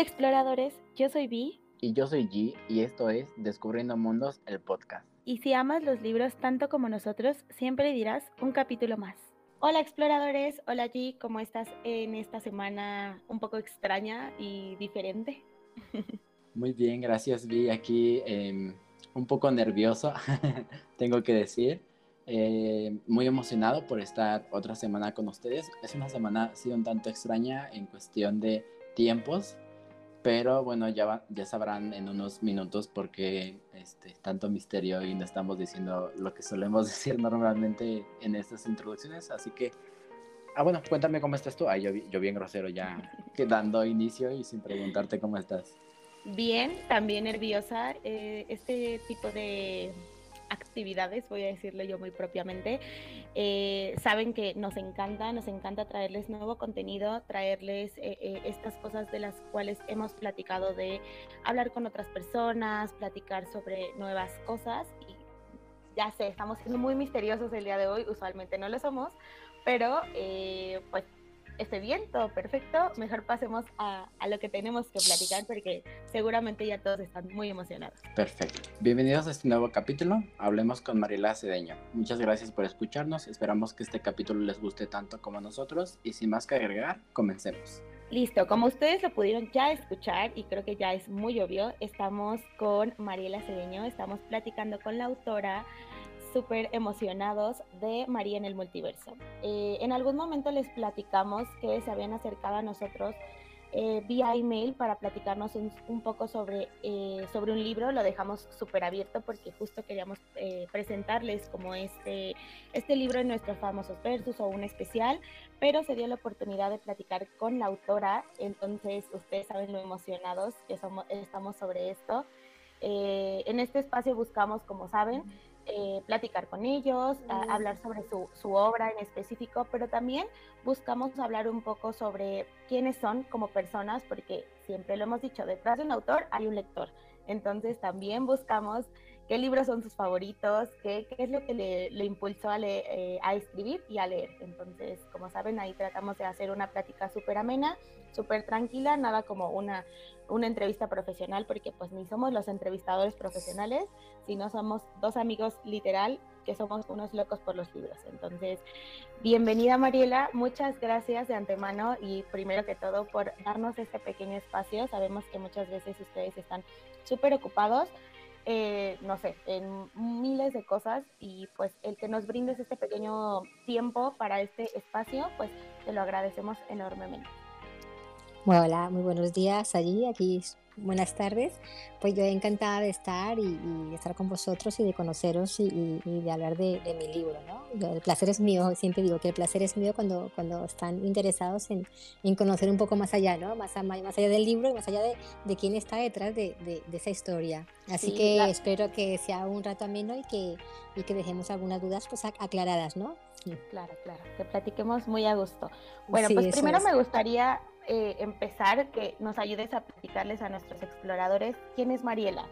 Hola exploradores, yo soy Vi. Y yo soy G y esto es Descubriendo Mundos, el podcast. Y si amas los libros tanto como nosotros, siempre dirás un capítulo más. Hola exploradores, hola G, ¿cómo estás en esta semana un poco extraña y diferente? Muy bien, gracias Vi, aquí em, un poco nervioso, tengo que decir. Eh, muy emocionado por estar otra semana con ustedes. Es una semana, ha sido un tanto extraña en cuestión de tiempos, pero bueno, ya, ya sabrán en unos minutos por qué este, tanto misterio y no estamos diciendo lo que solemos decir normalmente en estas introducciones. Así que, ah, bueno, cuéntame cómo estás tú. Ay, yo, yo bien grosero ya dando inicio y sin preguntarte cómo estás. Bien, también nerviosa. Eh, este tipo de actividades, voy a decirlo yo muy propiamente, eh, saben que nos encanta, nos encanta traerles nuevo contenido, traerles eh, eh, estas cosas de las cuales hemos platicado de hablar con otras personas, platicar sobre nuevas cosas. Ya sé, estamos siendo muy misteriosos el día de hoy, usualmente no lo somos, pero pues esté bien, todo perfecto, mejor pasemos a, a, lo que tenemos que platicar porque seguramente ya todos están muy emocionados. Perfecto. Bienvenidos a este nuevo capítulo. Hablemos con Mariela Cedeño. Muchas gracias por escucharnos. Esperamos que este capítulo les guste tanto como a nosotros y sin más que agregar, comencemos. Listo, como ustedes lo pudieron ya escuchar y creo que ya es muy obvio, estamos con Mariela Cedeño, estamos platicando con la autora súper emocionados de María en el multiverso. Eh, en algún momento les platicamos que se habían acercado a nosotros eh, vía email para platicarnos un, poco sobre, eh, sobre un libro. Lo dejamos súper abierto porque justo queríamos presentarles como este, este libro en nuestros famosos versus o un especial, pero se dio la oportunidad de platicar con la autora. Entonces, ustedes saben lo emocionados que somos, estamos sobre esto. en este espacio buscamos, como saben, eh, platicar con ellos, hablar sobre su, su, obra en específico, pero también buscamos hablar un poco sobre quiénes son como personas, porque siempre lo hemos dicho, detrás de un autor hay un lector. Entonces también buscamos qué libros son sus favoritos, qué, qué es lo que le, le impulsó a, eh, a, escribir y a leer. Entonces, como saben, ahí tratamos de hacer una plática súper amena, súper tranquila, nada como una, una entrevista profesional, porque pues ni somos los entrevistadores profesionales, sino somos dos amigos literal que somos unos locos por los libros. Entonces, bienvenida Mariela, muchas gracias de antemano y primero que todo por darnos este pequeño espacio. Sabemos que muchas veces ustedes están súper ocupados, eh, no sé, en miles de cosas y pues el que nos brindes este pequeño tiempo para este espacio, pues te lo agradecemos enormemente. Hola, muy buenos días allí, aquí buenas tardes. Pues yo encantada de estar y, y estar con vosotros y de conoceros y, y de hablar de, de, mi libro. ¿no? El placer es mío, siempre digo que el placer es mío cuando, cuando están interesados en, en conocer un poco más allá, ¿no? más, más allá del libro y más allá de, de quién está detrás de, de esa historia. Así sí, que claro. espero que sea un rato ameno y que, y que dejemos algunas dudas pues, aclaradas, ¿no? Claro, claro, que platiquemos muy a gusto. Bueno, sí, pues primero es. me gustaría eh, empezar, que nos ayudes a platicarles a nuestros exploradores quién es Mariela,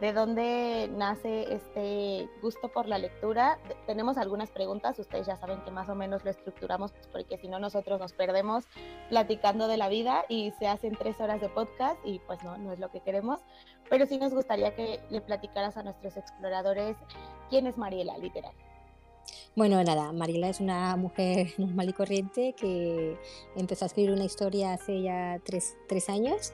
de dónde nace este gusto por la lectura. Tenemos algunas preguntas, ustedes ya saben que más o menos lo estructuramos porque si no nosotros nos perdemos platicando de la vida y se hacen tres horas de podcast y pues no, no es lo que queremos, pero sí nos gustaría que le platicaras a nuestros exploradores quién es Mariela, literal. Bueno, nada, Mariela es una mujer normal y corriente que empezó a escribir una historia hace ya tres, tres años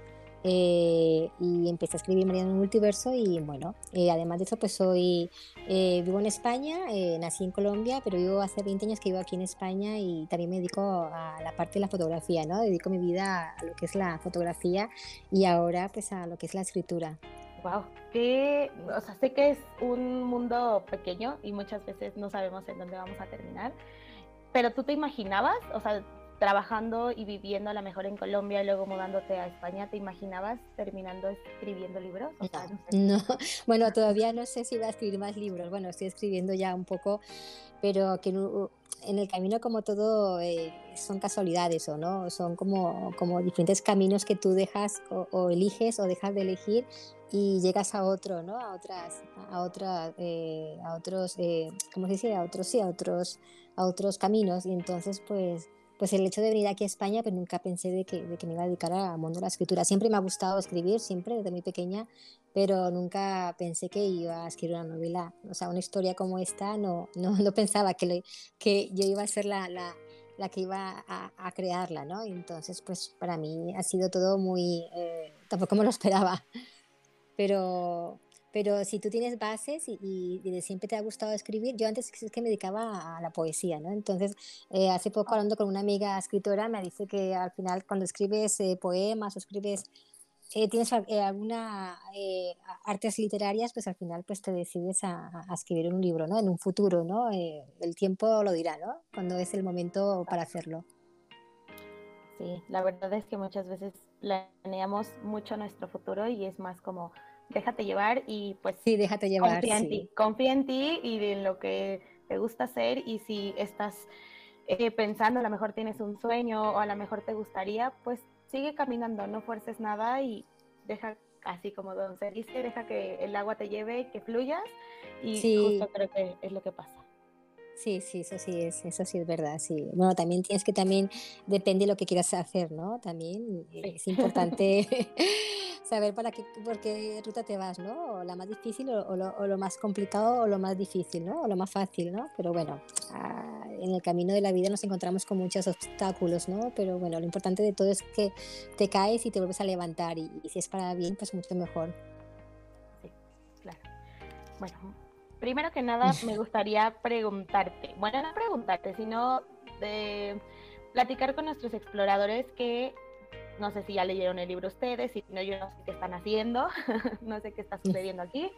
eh, y empecé a escribir Mariela en el multiverso y bueno, eh, además de eso pues soy, eh, vivo en España, eh, nací en Colombia, pero vivo hace 20 años que vivo aquí en España y también me dedico a la parte de la fotografía, ¿no? Dedico mi vida a lo que es la fotografía y ahora pues a lo que es la escritura. Wow, que, o sea, sé que es un mundo pequeño y muchas veces no sabemos en dónde vamos a terminar, pero tú te imaginabas, o sea, trabajando y viviendo a lo mejor en Colombia y luego mudándote a España, ¿te imaginabas terminando escribiendo libros? O sea, no, no, bueno, todavía no sé si voy a escribir más libros, bueno, estoy escribiendo ya un poco, pero que en el camino como todo eh, son casualidades o no, son como, como diferentes caminos que tú dejas o eliges o dejas de elegir y llegas a otro, ¿no? A otras, a otras, eh, a otros, eh, ¿cómo se dice? A otros, sí, a otros, a otros caminos y entonces pues pues el hecho de venir aquí a España, pues nunca pensé de que, de que me iba a dedicar al mundo de la escritura. Siempre me ha gustado escribir, siempre, desde muy pequeña, pero nunca pensé que iba a escribir una novela, o sea, una historia como esta, no, no, no pensaba que, que yo iba a ser la, la, la que iba a, a, crearla, ¿no? Entonces, pues para mí ha sido todo muy, eh, tampoco me lo esperaba, pero pero si tú tienes bases y, y, siempre te ha gustado escribir, yo antes es que me dedicaba a la poesía, ¿no? Entonces, eh, hace poco hablando con una amiga escritora, me dice que al final cuando escribes eh, poemas o escribes, eh, tienes alguna artes literarias, pues al final pues te decides a, a, escribir un libro, ¿no? En un futuro, ¿no? el tiempo lo dirá, ¿no? Cuando es el momento para hacerlo. Sí, la verdad es que muchas veces planeamos mucho nuestro futuro y es más como déjate llevar y pues sí, déjate llevar, confía en ti, confía en ti y en lo que te gusta hacer y si estás eh, pensando, a lo mejor tienes un sueño o a lo mejor te gustaría, pues sigue caminando, no fuerces nada y deja así como Don se dice, deja que el agua te lleve, que fluyas y justo creo que es lo que pasa. Sí, sí, eso sí es, eso sí es verdad, sí. Bueno, también tienes que también, depende de lo que quieras hacer, ¿no? También es importante saber para qué, por qué ruta te vas, ¿no? O la más difícil o, lo, más complicado o lo más difícil, ¿no? O lo más fácil, ¿no? Pero bueno, ah, en el camino de la vida nos encontramos con muchos obstáculos, ¿no? Pero bueno, lo importante de todo es que te caes y te vuelves a levantar y, y si es para bien, pues mucho mejor. Sí, claro. Bueno, primero que nada me gustaría preguntarte, bueno, no preguntarte, sino de platicar con nuestros exploradores que no sé si ya leyeron el libro ustedes, si no, yo no sé qué están haciendo, no sé qué está sucediendo aquí.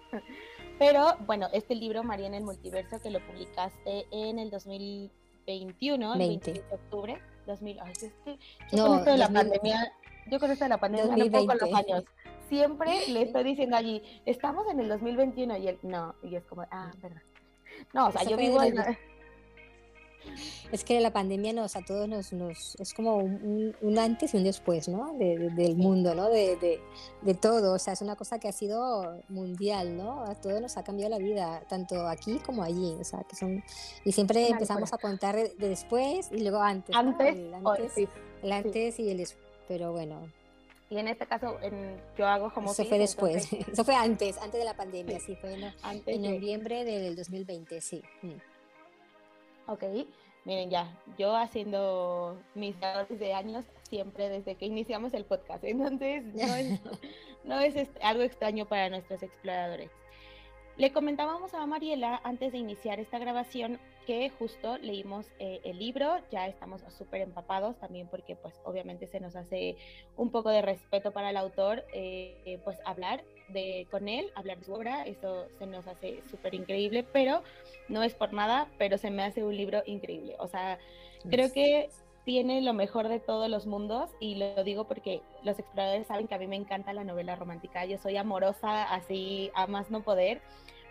Pero bueno, este libro, María en el Multiverso, que lo publicaste en el 2021, el 20 de octubre. 2000, ay, es que yo con esto de la pandemia, yo con esto de la pandemia no puedo con los años siempre le estoy diciendo allí, estamos en el 2021 y él, no, y es como, ah, verdad. No, o sea, yo vivo en... Es que la pandemia nos a todos nos, nos es como un, antes y un después, ¿no? del mundo, ¿no? De, de, todo, o sea, es una cosa que ha sido mundial, ¿no? A todos nos ha cambiado la vida, tanto aquí como allí, o sea, que son y siempre empezamos a contar de, después y luego antes, antes, el antes, el antes y el después, pero bueno, y en este caso, en, yo hago como... Eso fue después, eso fue antes, antes de la pandemia, sí, fue en, noviembre del 2020, sí. Mm. Ok, miren ya, yo haciendo mis de años siempre desde que iniciamos el podcast, entonces no es, no es algo extraño para nuestros exploradores. Le comentábamos a Mariela antes de iniciar esta grabación que justo leímos eh, el libro, ya estamos súper empapados también porque pues obviamente se nos hace un poco de respeto para el autor, eh, pues hablar de, con él, hablar de su obra, eso se nos hace súper increíble, pero no es por nada, pero se me hace un libro increíble. O sea, creo que tiene lo mejor de todos los mundos y lo digo porque los exploradores saben que a mí me encanta la novela romántica, yo soy amorosa así a más no poder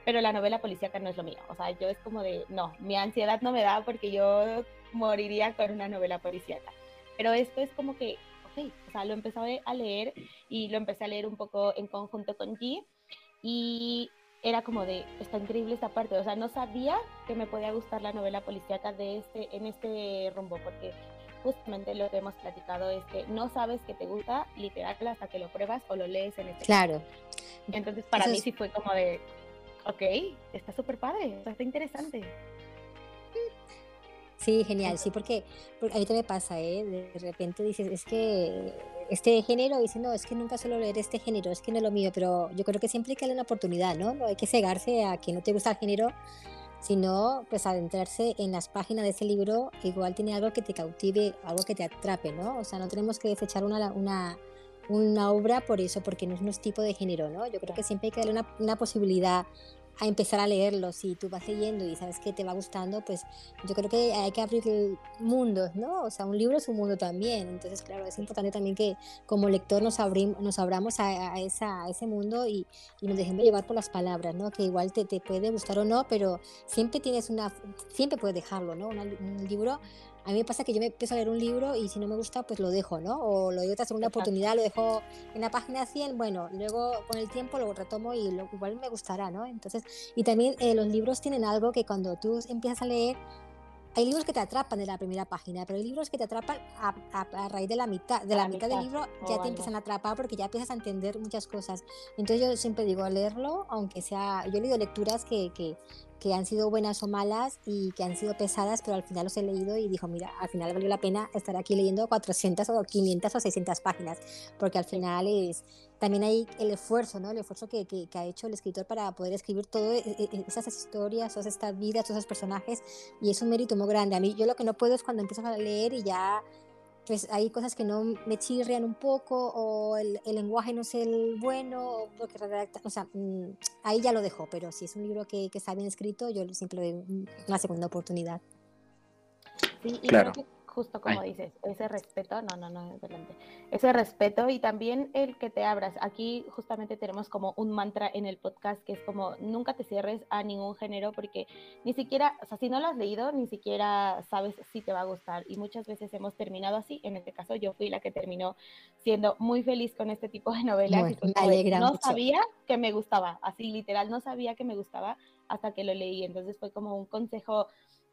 pero la novela policíaca no es lo mío. O sea, yo es como de, no, mi ansiedad no me da porque yo moriría con una novela policíaca. Pero esto es como que, ok, o sea, lo empecé a leer y lo empecé a leer un poco en conjunto con G y era como de, está increíble esta parte, o sea, no sabía que me podía gustar la novela policíaca de este, en este rumbo, porque justamente lo que hemos platicado es que no sabes que te gusta literal hasta que lo pruebas o lo lees en este Claro. Entonces para mí sí fue como de, Ok, está súper padre, está interesante. Sí, genial, sí, porque, porque a mí me pasa, ¿eh? De repente dices, es que este género, dice, no, es que nunca suelo leer este género, es que no es lo mío, pero yo creo que siempre hay que darle una oportunidad, ¿no? No hay que cegarse a que no te gusta el género, sino pues adentrarse en las páginas de ese libro, igual tiene algo que te cautive, algo que te atrape, ¿no? O sea, no tenemos que desechar una, una, una obra por eso, porque no es nuestro tipo de género, ¿no? Yo creo que siempre hay que darle una, una posibilidad a empezar a leerlo. Si tú vas leyendo y sabes que te va gustando, pues yo creo que hay que abrir mundos, ¿no? O sea, un libro es un mundo también. Entonces, claro, es importante también que como lector nos, abrimos, nos abramos a, esa, ese mundo y, nos dejemos llevar por las palabras, ¿no? Que igual te, te, puede gustar o no, pero siempre tienes una, siempre puedes dejarlo, ¿no? un libro a mí me pasa que yo me empiezo a leer un libro y si no me gusta, pues lo dejo, ¿no? O lo doy otra segunda oportunidad, lo dejo en la página 100, bueno, luego con el tiempo lo retomo y lo, igual me gustará, ¿no? Entonces, y también eh, los libros tienen algo que cuando tú empiezas a leer, hay libros que te atrapan de la primera página, pero hay libros que te atrapan a, raíz de la mitad, de la, mitad, del libro ya te empiezan a atrapar porque ya empiezas a entender muchas cosas. Entonces yo siempre digo, leerlo, aunque sea, yo he leído lecturas que, que, que han sido buenas o malas y que han sido pesadas, pero al final los he leído y dijo, mira, al final valió la pena estar aquí leyendo 400 o 500 o 600 páginas, porque al final es también hay el esfuerzo, ¿no? El esfuerzo que, que, ha hecho el escritor para poder escribir todas e, e, esas historias, todas estas vidas, todos esos personajes, y es un mérito muy grande. A mí, yo lo que no puedo es cuando empiezo a leer y ya pues hay cosas que no me chirrian un poco o el, el lenguaje no es el bueno o porque redacta, o sea, mm, ahí ya lo dejo, pero si es un libro que, que está bien escrito, yo siempre doy una segunda oportunidad. Sí, y claro justo como dices, ese respeto, no, no, no, adelante, ese respeto y también el que te abras. Aquí justamente tenemos como un mantra en el podcast que es como nunca te cierres a ningún género porque ni siquiera, o sea, si no lo has leído, ni siquiera sabes si te va a gustar y muchas veces hemos terminado así. En este caso yo fui la que terminó siendo muy feliz con este tipo de novelas. no sabía que me gustaba, así literal, no sabía que me gustaba hasta que lo leí. Entonces fue como un consejo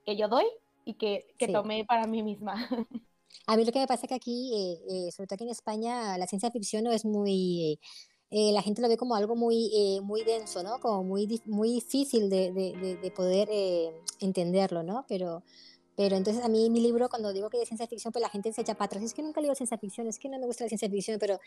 que yo doy y que, que tomé para mí misma. A mí lo que me pasa es que aquí, eh, eh, sobre todo aquí en España, la ciencia ficción no es muy... Eh, la gente lo ve como algo muy, muy denso, ¿no? Como muy, muy difícil de, de, de poder entenderlo, ¿no? Pero pero entonces a mí mi libro, cuando digo que es ciencia ficción, pues la gente se echa para atrás. Es que nunca leo ciencia ficción, es que no me gusta la ciencia ficción, pero,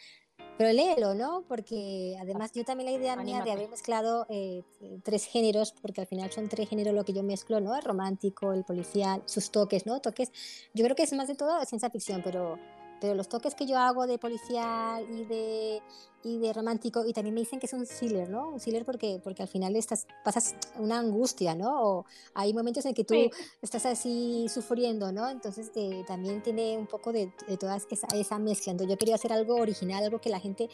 pero léelo, ¿no? Porque además yo también la idea mía de haber mezclado eh, tres géneros, porque al final son tres géneros lo que yo mezclo, ¿no? El romántico, el policial, sus toques, ¿no? Toques. Yo creo que es más de todo ciencia ficción, pero pero los toques que yo hago de policial y de, y de romántico, y también me dicen que es un thriller, ¿no? Un thriller porque, porque al final estás, pasas una angustia, ¿no? O hay momentos en que tú estás así sufriendo, ¿no? Entonces eh, también tiene un poco de, de toda esa, esa mezcla. Entonces yo quería hacer algo original, algo que la gente,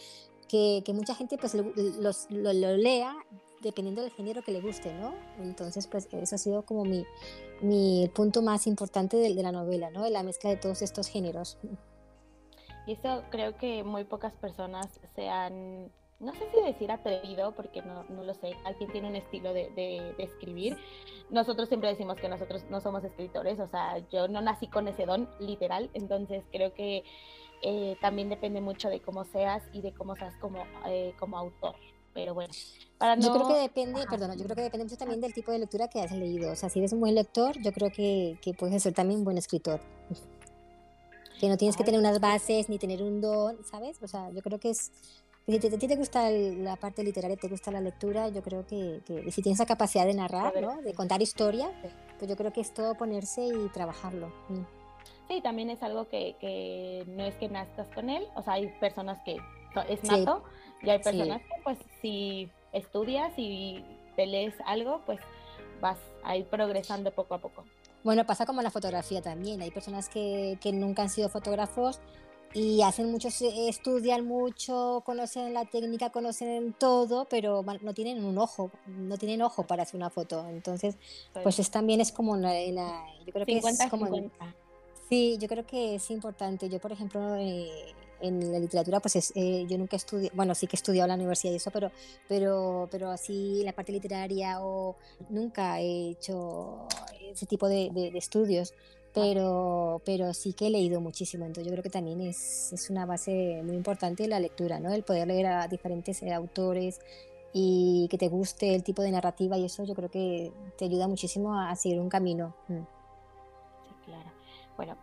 que, que mucha gente pues lo, lo, lea dependiendo del género que le guste, ¿no? Entonces, pues eso ha sido como mi, mi punto más importante de, de la novela, ¿no? La mezcla de todos estos géneros. Y eso creo que muy pocas personas se han, no sé si decir atrevido, porque no, no lo sé, alguien tiene un estilo de, de, escribir. Nosotros siempre decimos que nosotros no somos escritores, o sea, yo no nací con ese don, literal, entonces creo que eh, también depende mucho de cómo seas y de cómo seas como, eh, como autor. Pero bueno, para no... Yo creo que depende, perdón, yo creo que depende mucho también del tipo de lectura que has leído. O sea, si eres un buen lector, yo creo que, que puedes ser también un buen escritor que no tienes que tener unas bases ni tener un don, ¿sabes? O sea, yo creo que es, si te, te gusta la parte literaria, te gusta la lectura, yo creo que, que si tienes la capacidad de narrar, ¿no? De contar historia, pues yo creo que es todo ponerse y trabajarlo. Mm. Sí, también es algo que, que, no es que nazcas con él, o sea, hay personas que es nato y hay personas que pues si estudias y te lees algo, pues vas a ir progresando poco a poco. Bueno, pasa como en la fotografía también. Hay personas que, que nunca han sido fotógrafos y hacen mucho, estudian mucho, conocen la técnica, conocen todo, pero no tienen un ojo, no tienen ojo para hacer una foto. Entonces, pues es, también es como la, yo creo que es como sí, yo creo que es importante. Yo, por ejemplo, eh, en la literatura, pues es, eh, yo nunca estudié, bueno, sí que he estudiado en la universidad y eso, pero, pero, pero así la parte literaria o nunca he hecho ese tipo de, de, estudios, pero, pero sí que he leído muchísimo, entonces yo creo que también es, es una base muy importante la lectura, ¿no? El poder leer a diferentes eh, autores y que te guste el tipo de narrativa y eso yo creo que te ayuda muchísimo a, seguir un camino. Mm. Sí, claro. Bueno,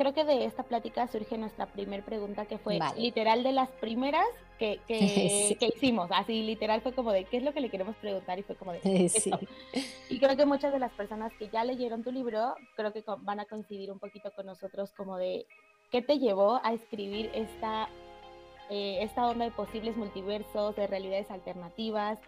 creo que de esta plática surge nuestra primera pregunta, que fue literal de las primeras que, que, hicimos. Así literal fue como de, ¿qué es lo que le queremos preguntar? Y fue como de, esto. Y creo que muchas de las personas que ya leyeron tu libro, creo que van a coincidir un poquito con nosotros como de, ¿qué te llevó a escribir esta eh, esta onda de posibles multiversos, de realidades alternativas,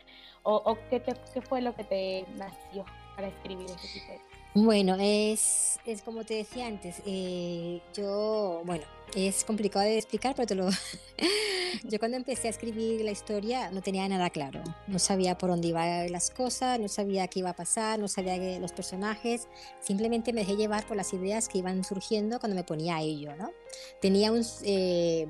o, o qué, te, qué, fue lo que te nació para escribir ese tipo de bueno, es, es como te decía antes, eh, yo, bueno, es complicado de explicar, pero te lo... yo cuando empecé a escribir la historia no tenía nada claro, no sabía por dónde iban las cosas, no sabía qué iba a pasar, no sabía que los personajes, simplemente me dejé llevar por las ideas que iban surgiendo cuando me ponía a ello, ¿no? Tenía un... Eh,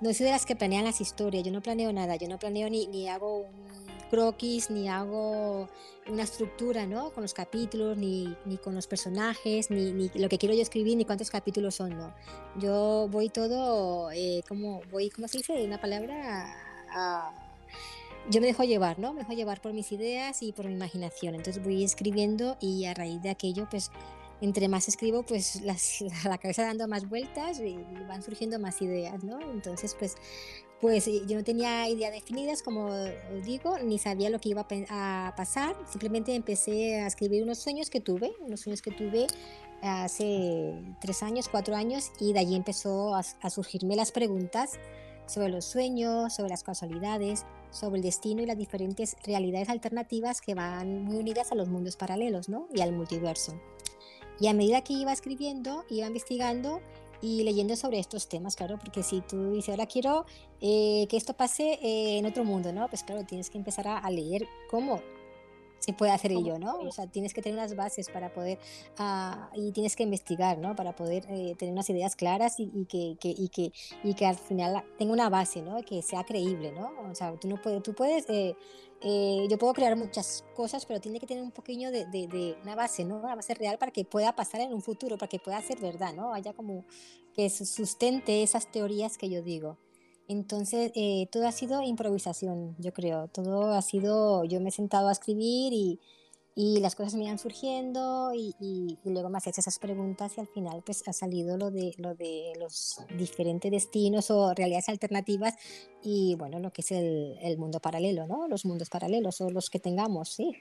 no soy de las que planean las historias, yo no planeo nada, yo no planeo ni, ni hago un croquis, ni hago una estructura, ¿no? Con los capítulos, ni, ni con los personajes, ni, ni, lo que quiero yo escribir, ni cuántos capítulos son, ¿no? Yo voy todo, eh, como, voy, ¿cómo se dice? Una palabra... Yo me dejo llevar, ¿no? Me dejo llevar por mis ideas y por mi imaginación. Entonces voy escribiendo y a raíz de aquello, pues entre más escribo, pues las, la cabeza dando más vueltas y van surgiendo más ideas, ¿no? Entonces, pues, pues yo no tenía ideas definidas, como digo, ni sabía lo que iba a pasar. Simplemente empecé a escribir unos sueños que tuve, unos sueños que tuve hace tres años, cuatro años, y de allí empezó a, a surgirme las preguntas sobre los sueños, sobre las casualidades, sobre el destino y las diferentes realidades alternativas que van muy unidas a los mundos paralelos ¿no? y al multiverso. Y a medida que iba escribiendo, iba investigando y leyendo sobre estos temas, claro, porque si tú dices, ahora quiero eh, que esto pase en otro mundo, ¿no? Pues claro, tienes que empezar a, a leer cómo se puede hacer ello, ¿no? O sea, tienes que tener unas bases para poder, uh, y tienes que investigar, ¿no? Para poder eh, tener unas ideas claras y, y, que, que, y, que, y que al final tenga una base, ¿no? Que sea creíble, ¿no? O sea, tú no puedes, tú puedes, eh, eh, yo puedo crear muchas cosas, pero tiene que tener un poquillo de, de, de, una base, ¿no? Una base real para que pueda pasar en un futuro, para que pueda ser verdad, ¿no? Haya como que sustente esas teorías que yo digo. Entonces, eh, todo ha sido improvisación, yo creo. Todo ha sido, yo me he sentado a escribir y, y las cosas me iban surgiendo y, y, luego me hacías esas preguntas y al final pues ha salido lo de, lo de los diferentes destinos o realidades alternativas y bueno, lo que es el, el mundo paralelo, ¿no? Los mundos paralelos o los que tengamos, sí.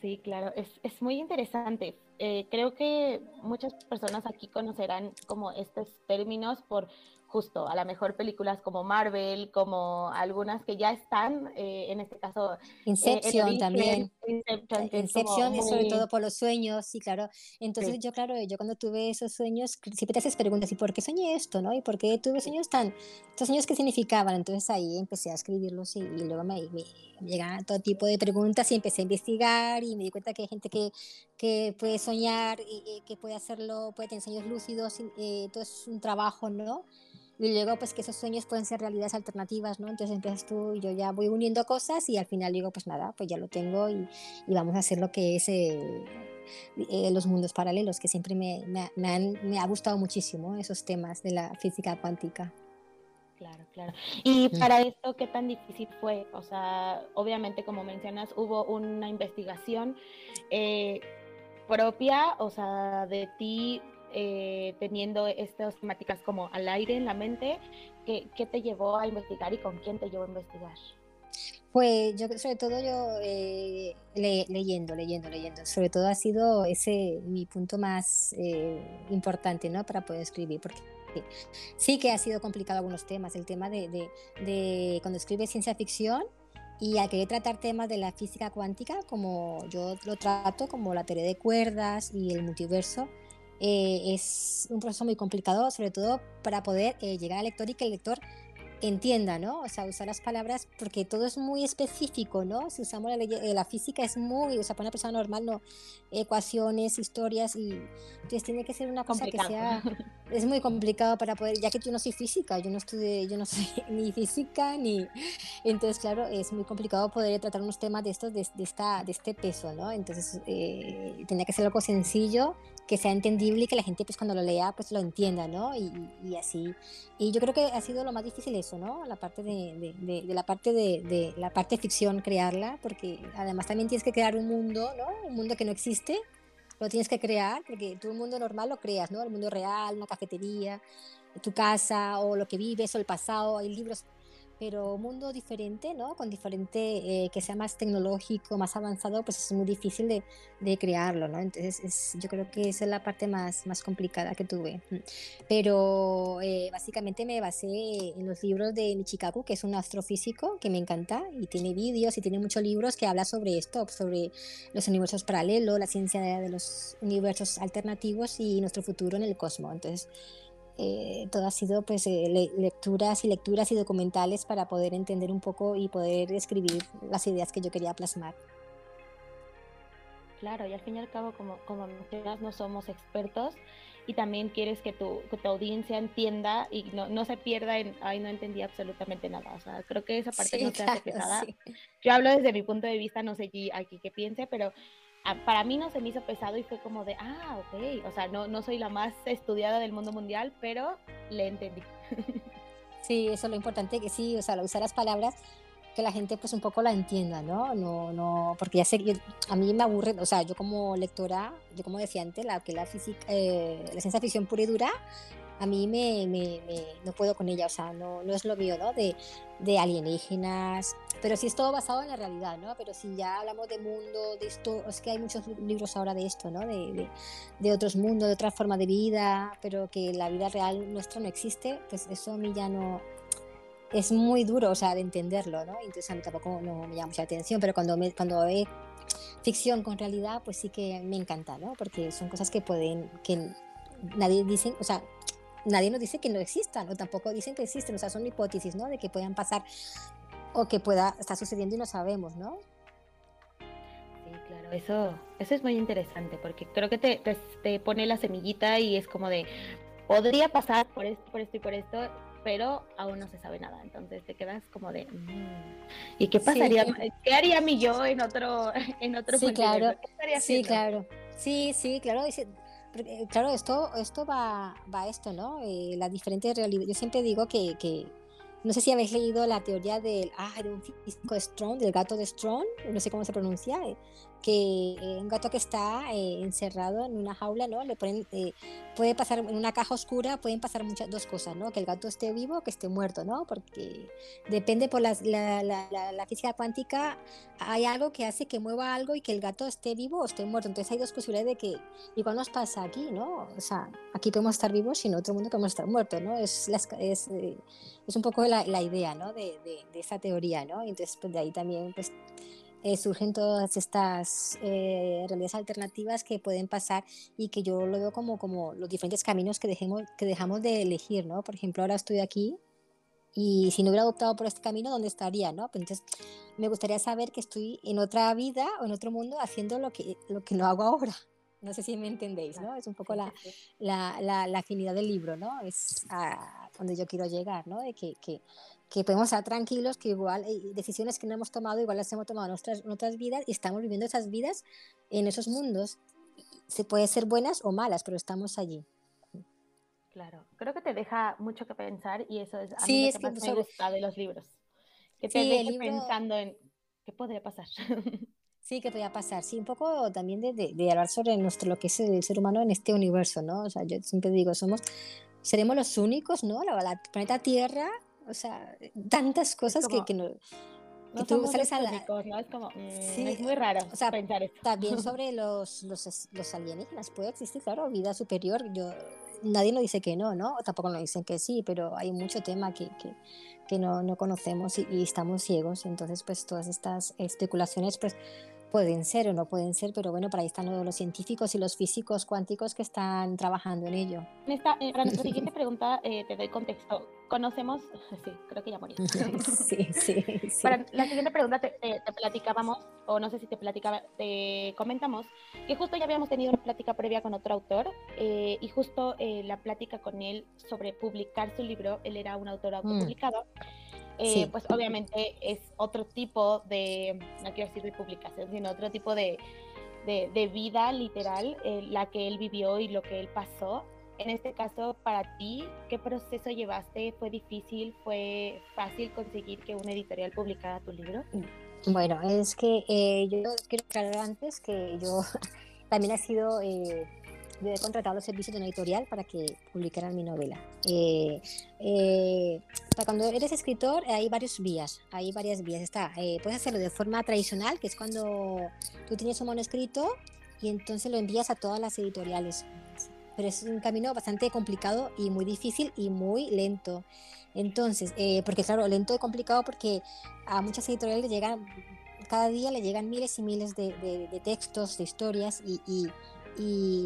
Sí, claro, es, es muy interesante. Eh, creo que muchas personas aquí conocerán como estos términos por justo, a lo mejor películas como Marvel, como algunas que ya están, eh, en este caso... Inception eh, también. Inception, Inception es sobre todo por los sueños, sí, claro. Entonces sí. yo, claro, yo cuando tuve esos sueños, siempre te haces preguntas, ¿y por qué soñé esto, no? ¿Y por qué tuve sueños tan... estos sueños qué significaban? Entonces ahí empecé a escribirlos y, y luego me, me, llegaban todo tipo de preguntas y empecé a investigar y me di cuenta que hay gente que, que puede soñar, y, y que puede hacerlo, puede tener sueños lúcidos, eh, todo es un trabajo, ¿no? Y luego pues que esos sueños pueden ser realidades alternativas, ¿no? Entonces empiezas tú y yo ya voy uniendo cosas y al final digo, pues nada, pues ya lo tengo y, y vamos a hacer lo que es eh, eh, los mundos paralelos, que siempre me, me, me, han, me ha gustado muchísimo esos temas de la física cuántica. Claro, claro. Y para esto, ¿qué tan difícil fue? O sea, obviamente, como mencionas, hubo una investigación eh, propia, o sea, de ti eh, teniendo estas temáticas como al aire en la mente, ¿qué, ¿qué, te llevó a investigar y con quién te llevó a investigar? Pues yo, sobre todo yo eh, le, leyendo, leyendo, leyendo. Sobre todo ha sido ese mi punto más eh, importante, ¿no? Para poder escribir, porque sí que ha sido complicado algunos temas. El tema de, de, de cuando escribes ciencia ficción, y al querer tratar temas de la física cuántica, como yo lo trato, como la teoría de cuerdas y el multiverso, eh, es un proceso muy complicado, sobre todo para poder eh, llegar al lector y que el lector entienda, ¿no? O sea, usar las palabras, porque todo es muy específico, ¿no? Si usamos la, ley, eh, la física es muy, o sea, para una persona normal, no, ecuaciones, historias, y entonces tiene que ser una cosa complicado. que sea, es muy complicado para poder, ya que yo no soy física, yo no estudié, yo no soy ni física, ni, entonces, claro, es muy complicado poder tratar unos temas de estos, de, de esta, de este peso, ¿no? Entonces, eh, tenía que ser algo sencillo, que sea entendible y que la gente pues cuando lo lea pues lo entienda, ¿no? Y, y así. Y yo creo que ha sido lo más difícil eso, ¿no? La parte de, de, de, de la parte de, la parte ficción crearla, porque además también tienes que crear un mundo, ¿no? Un mundo que no existe, lo tienes que crear, porque tú un mundo normal lo creas, ¿no? El mundo real, una cafetería, tu casa o lo que vives o el pasado, hay libros pero mundo diferente, ¿no? Con diferente, eh, que sea más tecnológico, más avanzado, pues es muy difícil de, de crearlo, ¿no? Entonces, es, yo creo que esa es la parte más, más complicada que tuve. Pero eh, básicamente me basé en los libros de Michikaku, que es un astrofísico que me encanta y tiene vídeos y tiene muchos libros que habla sobre esto, sobre los universos paralelos, la ciencia de, de los universos alternativos y nuestro futuro en el cosmos. Entonces, eh, todo ha sido pues eh, le lecturas y lecturas y documentales para poder entender un poco y poder escribir las ideas que yo quería plasmar. Claro, y al fin y al cabo, como, como mencionas, no somos expertos y también quieres que tu, tu audiencia entienda y no, no, se pierda en, ay, no entendí absolutamente nada. O sea, creo que esa parte no te hace pesada. Yo hablo desde mi punto de vista, no sé aquí qué piense, pero para mí no se me hizo pesado y fue como de, ah, ok, o sea, no, no soy la más estudiada del mundo mundial, pero le entendí. Sí, eso es lo importante, que sí, o sea, usar las palabras que la gente pues un poco la entienda, ¿no? No, no, porque ya sé, que a mí me aburre, o sea, yo como lectora, yo como decía antes, la que la física, eh, la ciencia ficción pura y dura, a mí me, me, no puedo con ella, o sea, no, no es lo mío, ¿no? De, de, alienígenas, pero sí es todo basado en la realidad, ¿no? Pero si ya hablamos de mundo, de esto, es que hay muchos libros ahora de esto, ¿no? De, de, de otros mundos, de otra forma de vida, pero que la vida real nuestra no existe, pues eso a mí ya no, es muy duro, o sea, de entenderlo, ¿no? Entonces a mí tampoco no me llama mucha atención, pero cuando, me, cuando ve ficción con realidad, pues sí que me encanta, ¿no? Porque son cosas que pueden, que nadie dice, o sea, nadie nos dice que no existan, o tampoco dicen que existen, o sea, son hipótesis, ¿no? De que puedan pasar o que pueda estar sucediendo y no sabemos, ¿no? Sí, claro, eso, eso es muy interesante, porque creo que te, te, pone la semillita y es como de, podría pasar por esto, por esto y por esto, pero aún no se sabe nada. Entonces te quedas como de, mm, ¿y qué pasaría? ¿Qué haría mi yo en otro, en otro Sí, claro. sí, claro. Sí, sí, claro. Claro, esto, esto va, va a esto, ¿no? Eh, la diferente realidad. Yo siempre digo que, que, no sé si habéis leído la teoría del, ah, de un físico Strong, del gato de Strong, no sé cómo se pronuncia, eh, que eh, un gato que está eh, encerrado en una jaula, ¿no? Le ponen, eh, puede pasar en una caja oscura, pueden pasar muchas dos cosas, ¿no? Que el gato esté vivo que esté muerto, ¿no? Porque depende por la, la, la, física cuántica, hay algo que hace que mueva algo y que el gato esté vivo o esté muerto. Entonces hay dos posibilidades de que, igual nos pasa aquí, ¿no? O sea, aquí podemos estar vivos y en otro mundo podemos estar muertos, ¿no? Es, es, es un poco la, idea, ¿no? De, de, de, esa teoría, ¿no? Entonces, pues de ahí también, pues eh, surgen todas estas eh, realidades alternativas que pueden pasar y que yo lo veo como, como los diferentes caminos que, dejemos, que dejamos de elegir, ¿no? Por ejemplo, ahora estoy aquí y si no hubiera optado por este camino, ¿dónde estaría, no? Pues entonces, me gustaría saber que estoy en otra vida o en otro mundo haciendo lo que, lo que no hago ahora. No sé si me entendéis, ¿no? Es un poco la, la, la, afinidad del libro, ¿no? Es a donde yo quiero llegar, ¿no? De que, que que podemos estar tranquilos, que igual hay decisiones que no hemos tomado, igual las hemos tomado en otras, en otras vidas y estamos viviendo esas vidas en esos mundos. Se puede ser buenas o malas, pero estamos allí. Claro, creo que te deja mucho que pensar y eso es a mí lo que, más me gusta de los libros. Que te sí, pensando en qué podría pasar. Sí, que podría pasar. Sí, un poco también de, de, hablar sobre nuestro, lo que es el ser humano en este universo, ¿no? O sea, yo siempre digo, somos, seremos los únicos, ¿no? La, la planeta Tierra o sea, tantas cosas que, que, no... Que tú sales a la... ¿no? Es como, mm, sí, es muy raro o sea, pensar esto. También sobre los, los, los, alienígenas, puede existir, claro, vida superior, yo, nadie nos dice que no, ¿no? Tampoco nos dicen que sí, pero hay mucho tema que, que, que no, no, conocemos y, y, estamos ciegos, entonces pues todas estas especulaciones pues pueden ser o no pueden ser, pero bueno, para ahí están los científicos y los físicos cuánticos que están trabajando en ello. Esta, eh, para nuestra siguiente pregunta, eh, te doy contexto. Conocemos, sí, creo que ya morí. sí, sí, sí. Para la siguiente pregunta te, platicábamos, o no sé si te platicaba, te comentamos, que justo ya habíamos tenido una plática previa con otro autor, eh, y justo la plática con él sobre publicar su libro, él era un autor mm. Eh, pues obviamente es otro tipo de, no quiero decir de publicación, sino otro tipo de, de, vida literal, eh, la que él vivió y lo que él pasó. En este caso, para ti, ¿qué proceso llevaste? ¿Fue difícil? ¿Fue fácil conseguir que una editorial publicara tu libro? Bueno, es que eh, yo quiero aclarar antes que yo también he sido yo he contratado los servicios de una editorial para que publicaran mi novela. Eh, eh, para cuando eres escritor hay varios vías, hay varias vías. Está, eh, puedes hacerlo de forma tradicional, que es cuando tú tienes un manuscrito y entonces lo envías a todas las editoriales. Pero es un camino bastante complicado y muy difícil y muy lento. Entonces, porque claro, lento y complicado porque a muchas editoriales llegan, cada día le llegan miles y miles de, textos, de historias y y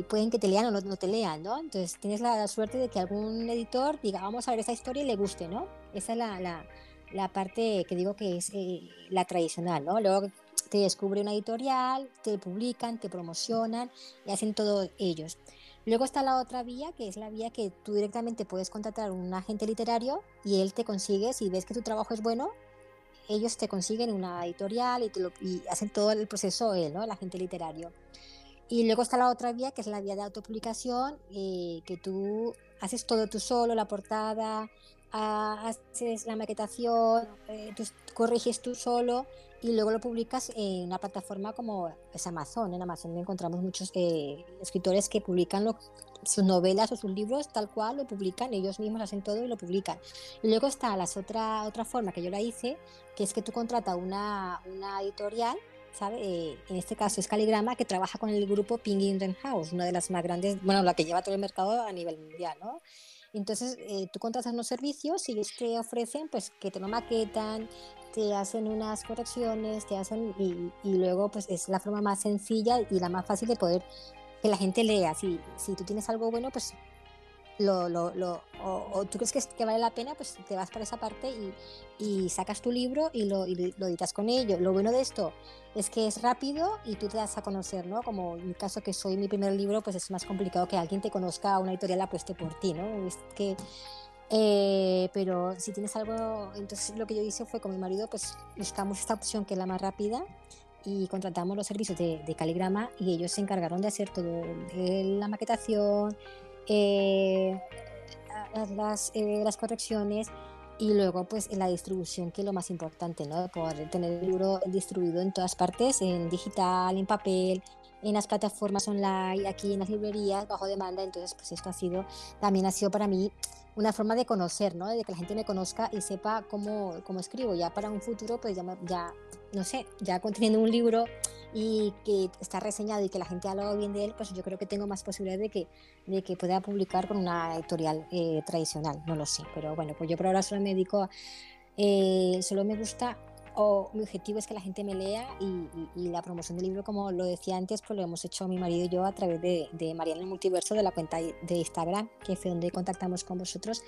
pueden que te lean o no, te lean, ¿no? Entonces tienes la, suerte de que algún editor diga, vamos a ver esa historia y le guste, ¿no? Esa es la, la, la parte que digo que es eh, la tradicional, ¿no? Luego te descubre una editorial, te publican, te promocionan y hacen todo ellos. Luego está la otra vía, que es la vía que tú directamente puedes contratar a un agente literario y él te consigue, si ves que tu trabajo es bueno, ellos te consiguen una editorial y, te lo, y hacen todo el proceso él, ¿no? el agente literario. Y luego está la otra vía, que es la vía de autopublicación, eh, que tú haces todo tú solo, la portada, haces la maquetación, eh, tú corriges tú solo y luego lo publicas en una plataforma como es Amazon. En Amazon encontramos muchos eh, escritores que publican sus novelas o sus libros tal cual, lo publican, ellos mismos hacen todo y lo publican. Y luego está la otra, otra forma que yo la hice, que es que tú contratas una, una editorial eh, en este caso es Caligrama, que trabaja con el grupo Penguin House, una de las más grandes, bueno, la que lleva todo el mercado a nivel mundial, ¿no? Entonces, eh, tú contratas unos servicios y ellos te ofrecen, pues, que te lo maquetan, te hacen unas correcciones, te hacen, y, y, luego, pues, es la forma más sencilla y la más fácil de poder que la gente lea. Si, si tú tienes algo bueno, pues lo, lo, lo o, tú crees que, vale la pena, pues te vas por esa parte y, y sacas tu libro y lo, y lo, editas con ello. Lo bueno de esto es que es rápido y tú te das a conocer, ¿no? Como en mi caso que soy mi primer libro, pues es más complicado que alguien te conozca, una editorial apueste por ti, ¿no? Es que, eh, pero si tienes algo, entonces lo que yo hice fue con mi marido, pues buscamos esta opción que es la más rápida y contratamos los servicios de, de Caligrama y ellos se encargaron de hacer todo, la maquetación, eh, las, eh, las correcciones y luego pues la distribución que es lo más importante, ¿no? Poder tener el libro distribuido en todas partes, en digital, en papel, en las plataformas online, aquí en las librerías, bajo demanda, entonces pues esto ha sido, también ha sido para mí una forma de conocer, ¿no? De que la gente me conozca y sepa cómo, cómo escribo, ya para un futuro pues ya, ya no sé, ya conteniendo un libro y que está reseñado y que la gente ha hablado bien de él, pues yo creo que tengo más posibilidad de que, de que pueda publicar con una editorial eh, tradicional, no lo sé, pero bueno, pues yo por ahora solo me dedico a, eh, solo me gusta o mi objetivo es que la gente me lea y, la promoción del libro, como lo decía antes, pues lo hemos hecho mi marido y yo a través de, de Mariana el Multiverso, de la cuenta de Instagram, que fue donde contactamos con vosotros.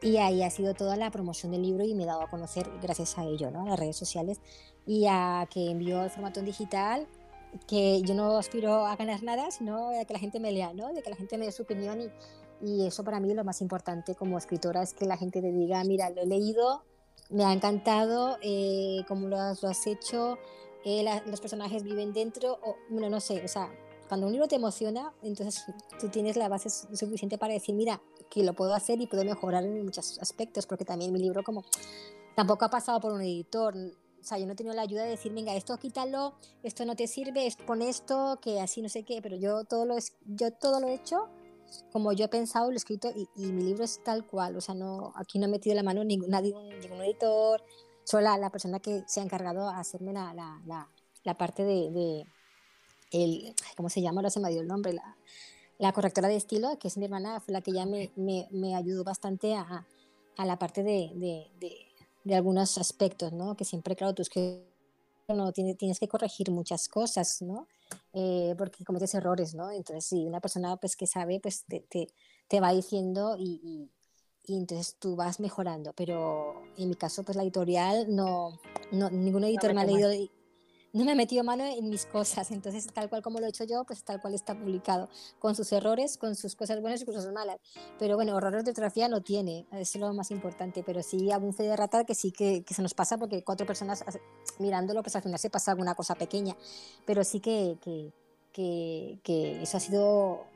Y ahí ha sido toda la promoción del libro y me he dado a conocer gracias a ello, ¿no? a las redes sociales y a que envió el formato en digital, que yo no aspiro a ganar nada, sino a que la gente me lea, ¿no? de que la gente me dé su opinión y, y eso para mí lo más importante como escritora, es que la gente te diga, mira, lo he leído, me ha encantado, eh, cómo lo has, hecho, eh, los personajes viven dentro, o, bueno, no sé, o sea, cuando un libro te emociona, entonces tú tienes la base suficiente para decir, mira, que lo puedo hacer y puedo mejorar en muchos aspectos, porque también mi libro como tampoco ha pasado por un editor, o sea, yo no he tenido la ayuda de decir, venga, esto quítalo, esto no te sirve, pon esto, que así no sé qué, pero yo todo lo, yo todo lo he hecho como yo he pensado, lo he escrito y, mi libro es tal cual, o sea, no, aquí no he metido la mano ningún, ningún editor, solo la, persona que se ha encargado a hacerme la, la, la, parte de, de, el, ¿cómo se llama? Ahora se me dio el nombre, la, la correctora de estilo, que es mi hermana, fue la que ya me, me, me ayudó bastante a, a la parte de, de, de, algunos aspectos, ¿no? Que siempre, claro, tú es que no tienes, tienes que corregir muchas cosas, ¿no? Eh, porque cometes errores, ¿no? Entonces, si una persona pues, que sabe, pues te, te, te va diciendo y, y, y, entonces tú vas mejorando. Pero en mi caso, pues la editorial, no, no ningún editor me ha leído no me he metido mano en mis cosas, entonces tal cual como lo he hecho yo, pues tal cual está publicado, con sus errores, con sus cosas buenas y cosas malas. Pero bueno, errores de ortografía no tiene, eso es lo más importante, pero sí un fe de rata que sí que, que, se nos pasa porque cuatro personas mirándolo, pues al final se pasa alguna cosa pequeña, pero sí que, que, que, que eso ha sido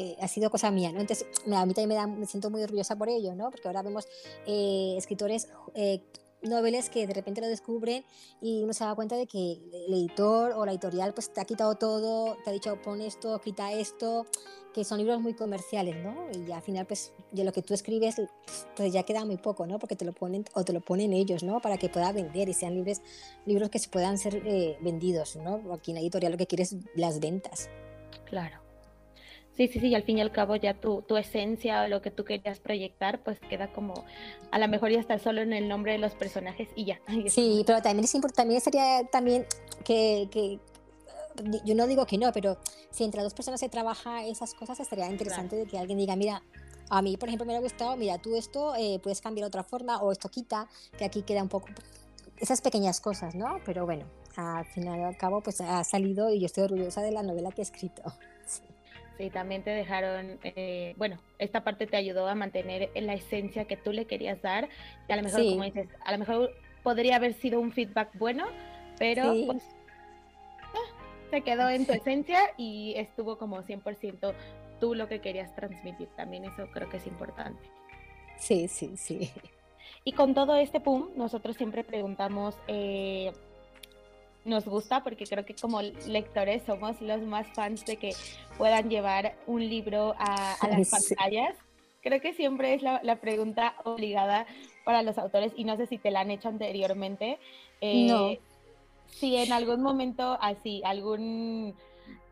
eh, ha sido cosa mía, ¿no? Entonces, a mí también me, da, me siento muy orgullosa por ello, ¿no? Porque ahora vemos eh, escritores eh, novelas que de repente lo descubren y uno se da cuenta de que el editor o la editorial pues te ha quitado todo, te ha dicho pon esto, quita esto, que son libros muy comerciales, ¿no? Y al final pues de lo que tú escribes pues ya queda muy poco, ¿no? Porque te lo ponen o te lo ponen ellos, ¿no? Para que pueda vender y sean libros, libros que se puedan ser eh, vendidos, ¿no? Aquí en la editorial lo que quieres es las ventas. Claro. Sí, sí, sí, y al fin y al cabo ya tu, tu esencia o lo que tú querías proyectar, pues queda como, a lo mejor ya está solo en el nombre de los personajes y ya. Sí, pero también es importante, también sería también que, que, yo no digo que no, pero si entre dos personas se trabaja esas cosas, estaría interesante de que alguien diga, mira, a mí, por ejemplo, me ha gustado, mira, tú esto eh, puedes cambiar de otra forma o esto quita, que aquí queda un poco... Esas pequeñas cosas, ¿no? Pero bueno, al final y al cabo, pues ha salido y yo estoy orgullosa de la novela que he escrito. Sí, también te dejaron, eh, bueno, esta parte te ayudó a mantener la esencia que tú le querías dar. A lo mejor, como dices, a lo mejor podría haber sido un feedback bueno, pero pues ah, se quedó en tu esencia y estuvo como 100% tú lo que querías transmitir. También eso creo que es importante. Sí, sí, sí. Y con todo este pum, nosotros siempre preguntamos, eh, nos gusta porque creo que como lectores somos los más fans de que puedan llevar un libro a, las pantallas. Creo que siempre es la, pregunta obligada para los autores y no sé si te la han hecho anteriormente. Eh, no. Si en algún momento así, algún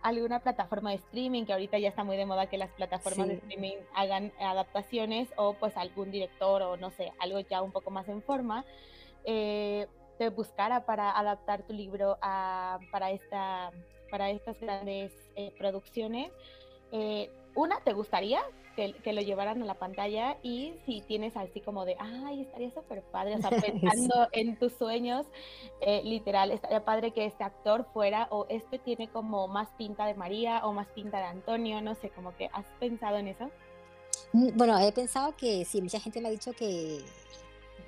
alguna plataforma de streaming, que ahorita ya está muy de moda que las plataformas de streaming hagan adaptaciones, o pues algún director o no sé, algo ya un poco más en forma, eh, te buscara para adaptar tu libro a, para, esta, para estas grandes eh, producciones. Eh, una, ¿te gustaría que, que, lo llevaran a la pantalla? Y si tienes así como de, ay, estaría súper padre, o sea, pensando en tus sueños, eh, literal, estaría padre que este actor fuera, o este tiene como más pinta de María o más pinta de Antonio, no sé, como que has pensado en eso. Mm, bueno, he pensado que sí, mucha gente me ha dicho que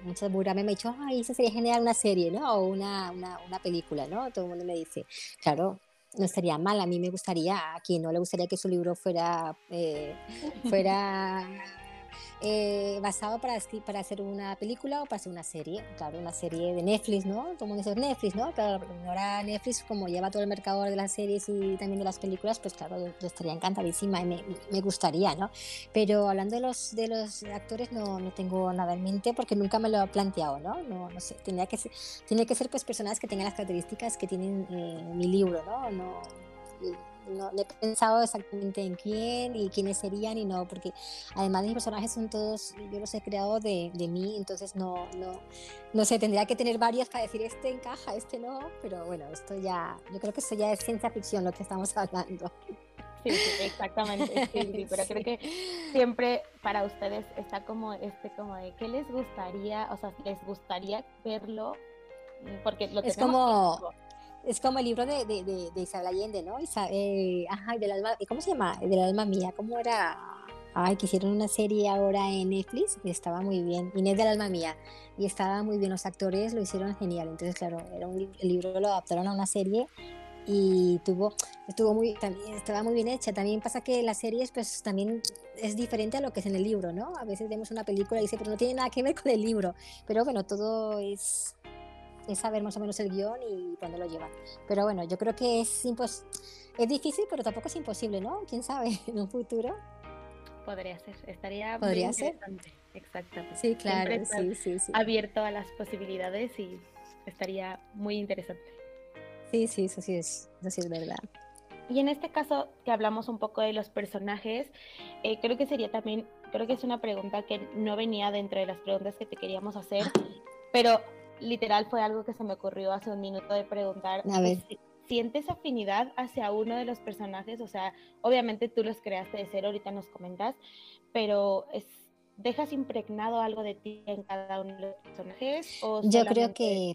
muchas me han dicho, ay, eso sería genial una serie, ¿no? O una, una, una película, ¿no? Todo el mundo me dice, claro, no estaría mal. A mí me gustaría, a quien no le gustaría que su libro fuera, eh, fuera eh, basado para, para hacer una película o para hacer una serie. Claro, una serie de Netflix, ¿no? Como dice Netflix, ¿no? Claro, ahora Netflix, como lleva todo el mercado de las series y también de las películas, pues claro, yo, estaría encantadísima y me, me, gustaría, ¿no? Pero hablando de los, de los actores, no, no tengo nada en mente porque nunca me lo he planteado, ¿no? No, no sé, tenía que ser, tiene que ser pues personas que tengan las características que tienen eh, mi libro, ¿no? no no, he pensado exactamente en quién y quiénes serían y no, porque además mis personajes son todos, yo los he creado de, de mí, entonces no, no, no sé, tendría que tener varios para decir este encaja, este no, pero bueno, esto ya, yo creo que esto ya es ciencia ficción lo que estamos hablando. Sí, sí, exactamente, sí, pero creo que siempre para ustedes está como este, como de, ¿qué les gustaría? O sea, ¿les gustaría verlo? Porque lo es como es como el libro de, de, de, Isabel Allende, ¿no? Eh, ajá, del alma, ¿cómo se llama? Del alma mía, ¿cómo era? Ay, que hicieron una serie ahora en Netflix y estaba muy bien. Inés del alma mía. Y estaba muy bien, los actores lo hicieron genial. Entonces, claro, era un, el libro lo adaptaron a una serie y tuvo, estuvo muy, también, estaba muy bien hecha. También pasa que las series, pues también es diferente a lo que es en el libro, ¿no? A veces vemos una película y dice, pero no tiene nada que ver con el libro. Pero bueno, todo es es saber más o menos el guion y cuándo lo llevan. Pero bueno, yo creo que es, es difícil, pero tampoco es imposible, ¿no? ¿Quién sabe? En un futuro. Podría ser, estaría ¿Podría ser? Exactamente. Sí, claro, sí, sí, sí. Abierto a las posibilidades y estaría muy interesante. Sí, sí, eso sí es, eso sí es verdad. Y en este caso que hablamos un poco de los personajes, eh, creo que sería también, creo que es una pregunta que no venía dentro de las preguntas que te queríamos hacer, pero literal fue algo que se me ocurrió hace un minuto de preguntar. A ver. ¿Sientes afinidad hacia uno de los personajes? O sea, obviamente tú los creaste de cero, ahorita nos comentas, pero es, ¿dejas impregnado algo de ti en cada uno de los personajes? O yo creo que,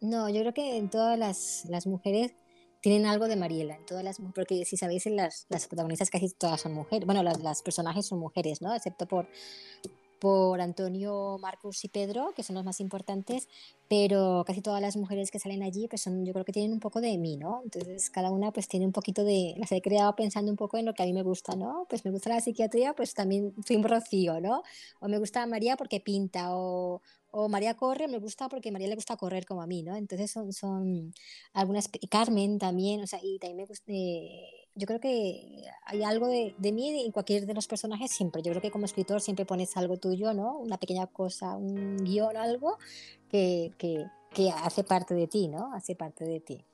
no, yo creo que en todas las, las mujeres tienen algo de Mariela, en todas las porque si sabéis, las, las protagonistas casi todas son mujeres, bueno, las, las personajes son mujeres, ¿no? Excepto por, por Antonio, Marcus y Pedro, que son los más importantes, pero casi todas las mujeres que salen allí, pues son, yo creo que tienen un poco de mí, ¿no? Entonces cada una pues tiene un poquito de, las he creado pensando un poco en lo que a mí me gusta, ¿no? Pues me gusta la psiquiatría, pues también soy un rocío, ¿no? O me gusta María porque pinta, o, María corre, me gusta porque María le gusta correr como a mí, ¿no? Entonces son, son algunas, Carmen también, o sea, y también me gusta, eh, yo creo que hay algo de, de, mí en cualquier de los personajes siempre. Yo creo que como escritor siempre pones algo tuyo, ¿no? Una pequeña cosa, un guion, algo que, que, que hace parte de ti, ¿no? Hace parte de ti.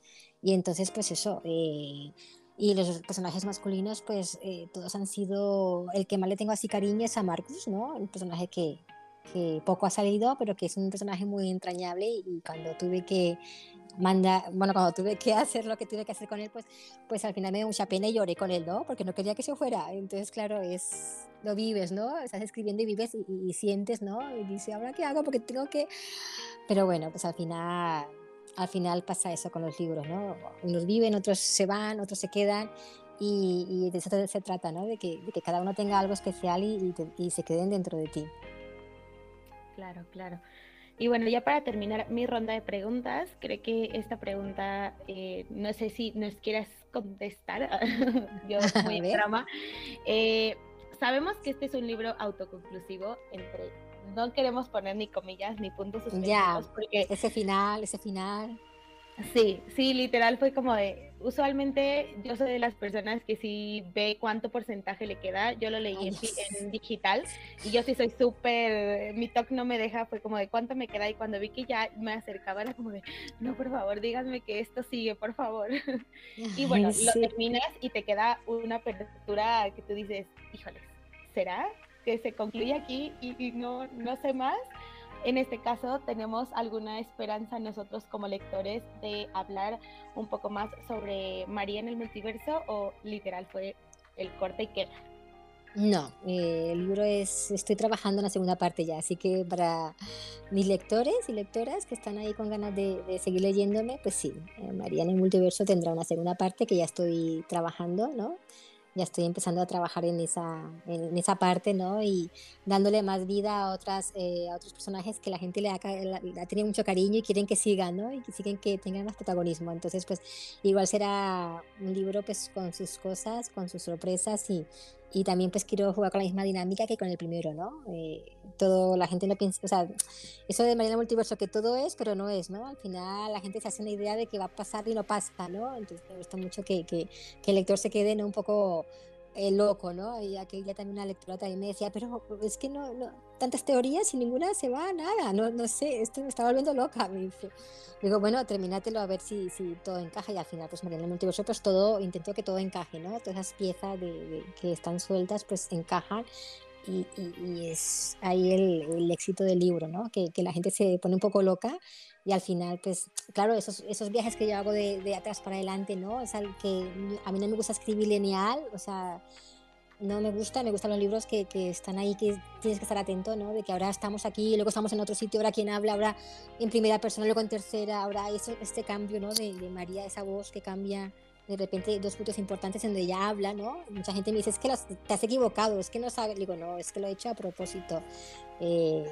Y entonces, pues eso. Eh, y los personajes masculinos, pues eh, todos han sido. El que más le tengo así cariño es a Marcus, ¿no? Un personaje que, que poco ha salido, pero que es un personaje muy entrañable y cuando tuve que manda, bueno, cuando tuve que hacer lo que tuve que hacer con él, pues, pues al final me dio mucha pena y lloré con él, ¿no? Porque no quería que se fuera. Entonces, claro, es, lo vives, ¿no? Estás escribiendo y vives y, sientes, ¿no? Y dice, ¿ahora qué hago? Porque tengo que... Pero bueno, pues al final, al final pasa eso con los libros, ¿no? Unos viven, otros se van, otros se quedan y, de eso se trata, ¿no? De que, de que, cada uno tenga algo especial y, y, se queden dentro de ti. Claro, claro. Y bueno, ya para terminar mi ronda de preguntas, creo que esta pregunta, eh, no sé si nos quieras contestar, yo muy drama. Eh, sabemos que este es un libro autoconclusivo, entre no queremos poner ni comillas ni puntos suspensivos. Ya, porque ese final, ese final. Sí, sí, literal fue como de, usualmente yo soy de las personas que si ve cuánto porcentaje le queda, yo lo leí en, digital y yo sí soy súper, mi talk no me deja, fue como de cuánto me queda y cuando vi que ya me acercaba era como de, no, por favor, díganme que esto sigue, por favor. y bueno, lo terminas y te queda una apertura que tú dices, híjoles, ¿será que se concluye aquí y, y no, no sé más? En este caso tenemos alguna esperanza nosotros como lectores de hablar un poco más sobre María en el multiverso o literal fue el corte y queda. No, eh, el libro es, estoy trabajando en la segunda parte ya, así que para mis lectores y lectoras que están ahí con ganas de, seguir leyéndome, pues sí, eh, María en el multiverso tendrá una segunda parte que ya estoy trabajando, ¿no? Ya estoy empezando a trabajar en esa, en esa parte, ¿no? Y dándole más vida a, otras, eh, a otros personajes que la gente le ha, le tenido mucho cariño y quieren que sigan, ¿no? Y que siguen que tengan más protagonismo. Entonces, pues igual será un libro pues con sus cosas, con sus sorpresas y, y también pues quiero jugar con la misma dinámica que con el primero, ¿no? Eh, todo, la gente no piensa, eso de Mariana Multiverso que todo es, pero no es, ¿no? Al final la gente se hace una idea de que va a pasar y no pasa, ¿no? Entonces me gusta mucho que, que, que el lector se quede ¿no? un poco el loco, ¿no? Y aquella también una lectora también me decía, pero es que no, no, tantas teorías y ninguna se va a nada, no, no sé, esto me está volviendo loca. Me dice. Digo, bueno, terminátelo a ver si, si todo encaja y al final, pues Mariana Multiverso, pues todo, intento que todo encaje, ¿no? Todas esas piezas de, que están sueltas, pues encajan y, y, es ahí el, el, éxito del libro, ¿no? Que, que la gente se pone un poco loca y al final, pues, claro, esos, esos viajes que yo hago de, de atrás para adelante, ¿no? Es algo que a mí no me gusta escribir lineal, o sea, no me gusta, me gustan los libros que, que, están ahí, que tienes que estar atento, ¿no? De que ahora estamos aquí, luego estamos en otro sitio, ahora quien habla, ahora en primera persona, luego en tercera, ahora eso, este cambio, ¿no? De, de, María, esa voz que cambia de repente dos puntos importantes en donde ella habla, ¿no? Mucha gente me dice, es que te has equivocado, es que no sabes, digo, no, es que lo he hecho a propósito. Eh,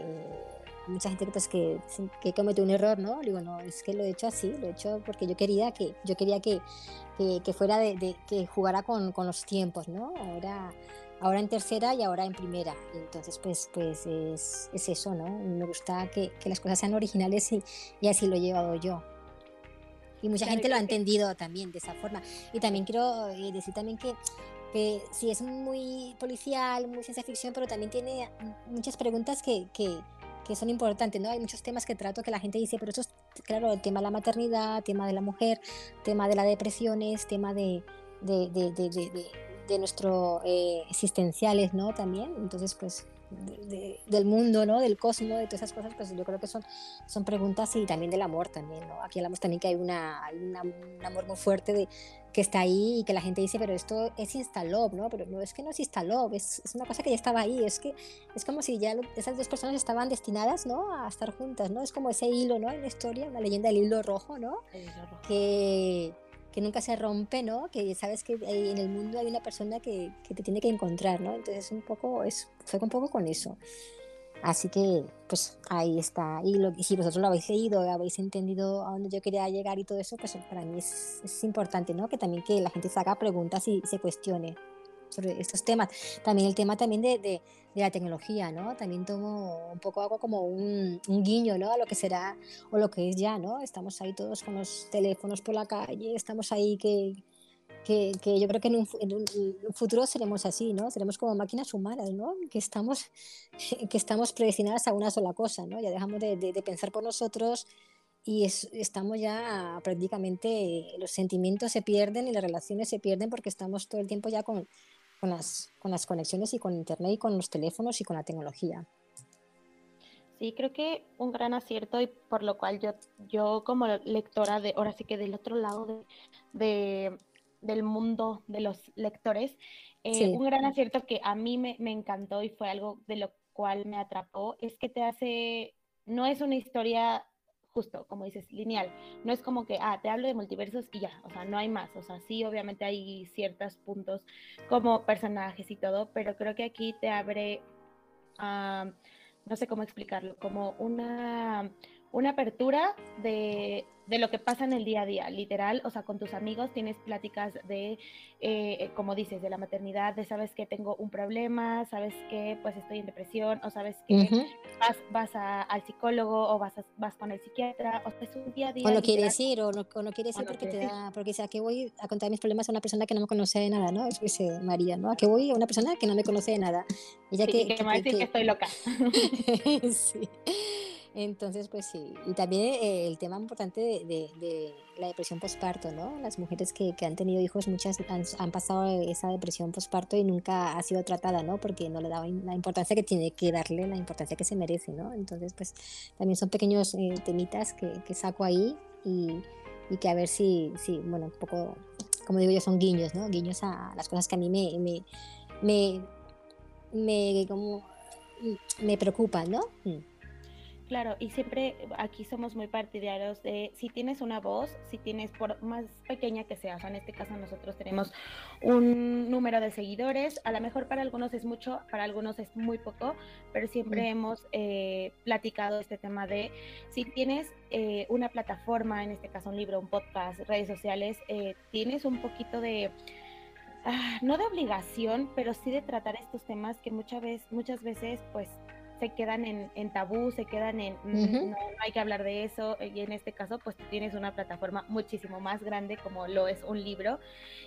mucha gente pues, que, que comete un error, ¿no? Digo, no, es que lo he hecho así, lo he hecho porque yo quería que, yo quería que, que, fuera de, que jugara con, con, los tiempos, ¿no? Ahora, ahora en tercera y ahora en primera. entonces, pues, pues es, es, eso, ¿no? Me gusta que, que las cosas sean originales y, así lo he llevado yo. Y mucha gente lo ha entendido también de esa forma. Y también quiero eh, decir también que que sí es muy policial, muy ciencia ficción, pero también tiene muchas preguntas que, que, que son importantes, ¿no? Hay muchos temas que trato que la gente dice, pero eso es, claro, el tema de la maternidad, tema de la mujer, tema de las depresiones, tema de, de, de, de, de nuestro eh, existenciales, ¿no? También, entonces, pues, del mundo, ¿no? Del cosmos, de todas esas cosas, pues yo creo que son, son preguntas y también del amor también, ¿no? Aquí hablamos también que hay, una, hay una, un amor muy fuerte de, que está ahí y que la gente dice, pero esto es instaló, ¿no? Pero no es que no es instaló, es, es, una cosa que ya estaba ahí, es que es como si ya esas dos personas estaban destinadas, ¿no? A estar juntas, ¿no? Es como ese hilo, ¿no? En la historia, la leyenda del hilo rojo, ¿no? Hilo rojo. Que, que nunca se rompe, ¿no? Que sabes que en el mundo hay una persona que, que te tiene que encontrar, ¿no? Entonces un poco, es, fue un poco con eso. Así que, pues ahí está. Y, lo, si vosotros lo habéis leído, habéis entendido a dónde yo quería llegar y todo eso, pues para mí es, es importante, ¿no? Que también que la gente se haga preguntas y se cuestione sobre estos temas. También el tema también de, de, de, la tecnología, ¿no? También tomo un poco algo como un, un, guiño, ¿no? A lo que será o lo que es ya, ¿no? Estamos ahí todos con los teléfonos por la calle, estamos ahí que, que, que, yo creo que en un, en un, futuro seremos así, ¿no? Seremos como máquinas humanas, ¿no? Que estamos, que estamos predestinadas a una sola cosa, ¿no? Ya dejamos de, de, de pensar por nosotros y es, estamos ya prácticamente, los sentimientos se pierden y las relaciones se pierden porque estamos todo el tiempo ya con, con, las, con las conexiones y con Internet y con los teléfonos y con la tecnología. Sí, creo que un gran acierto y por lo cual yo, yo como lectora de, ahora sí que del otro lado de, de del mundo de los lectores. Eh, sí. Un gran acierto que a mí me, me, encantó y fue algo de lo cual me atrapó es que te hace, no es una historia justo, como dices, lineal. No es como que, ah, te hablo de multiversos y ya, o sea, no hay más. O sea, sí, obviamente hay ciertos puntos como personajes y todo, pero creo que aquí te abre, no sé cómo explicarlo, como una, una apertura de de lo que pasa en el día a día, literal, o sea, con tus amigos tienes pláticas de, eh, como dices, de la maternidad, de sabes que tengo un problema, sabes que pues estoy en depresión, o sabes que vas, vas al psicólogo o vas, vas con el psiquiatra, o sea, es un día a día. O no quieres ir, o no, o no quieres ir porque te da, porque sea que voy a contar mis problemas a una persona que no me conoce de nada, ¿no? Eso dice María, ¿no? A que voy a una persona que no me conoce de nada. Ella que, que, me va a decir que estoy loca. sí. Entonces, pues sí. Y también eh, el tema importante de, la depresión postparto, ¿no? Las mujeres que, han tenido hijos, muchas han, pasado esa depresión postparto y nunca ha sido tratada, ¿no? Porque no le daban la importancia que tiene que darle, la importancia que se merece, ¿no? Entonces, pues también son pequeños eh, temitas que, saco ahí y, que a ver si, si, bueno, un poco, como digo yo, son guiños, ¿no? Guiños a las cosas que a mí me, me, me, me como, me preocupan, ¿no? Mm. Claro, y siempre aquí somos muy partidarios de si tienes una voz, si tienes, por más pequeña que sea, o sea, en este caso nosotros tenemos un número de seguidores, a lo mejor para algunos es mucho, para algunos es muy poco, pero siempre hemos eh, platicado este tema de si tienes eh, una plataforma, en este caso un libro, un podcast, redes sociales, eh, tienes un poquito de... Ah, no de obligación, pero sí de tratar estos temas que muchas veces, muchas veces pues se quedan en, en tabú, se quedan en mm, no, hay que hablar de eso y en este caso pues tienes una plataforma muchísimo más grande como lo es un libro.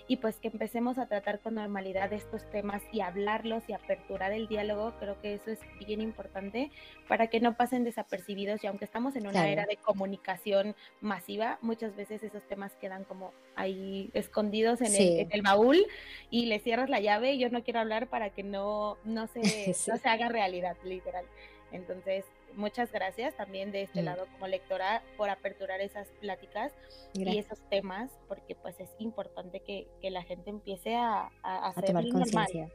Y pues que empecemos a tratar con normalidad estos temas y hablarlos y aperturar el diálogo, creo que eso es bien importante para que no pasen desapercibidos. Y aunque estamos en una era de comunicación masiva, muchas veces esos temas quedan como ahí escondidos en, el, el, baúl y le cierras la llave. Y yo no quiero hablar para que no, no, se, no se haga realidad, literal. Entonces, muchas gracias también de este mm. lado como lectora por aperturar esas pláticas y esos temas, porque pues es importante que, la gente empiece a, a, tomar conciencia.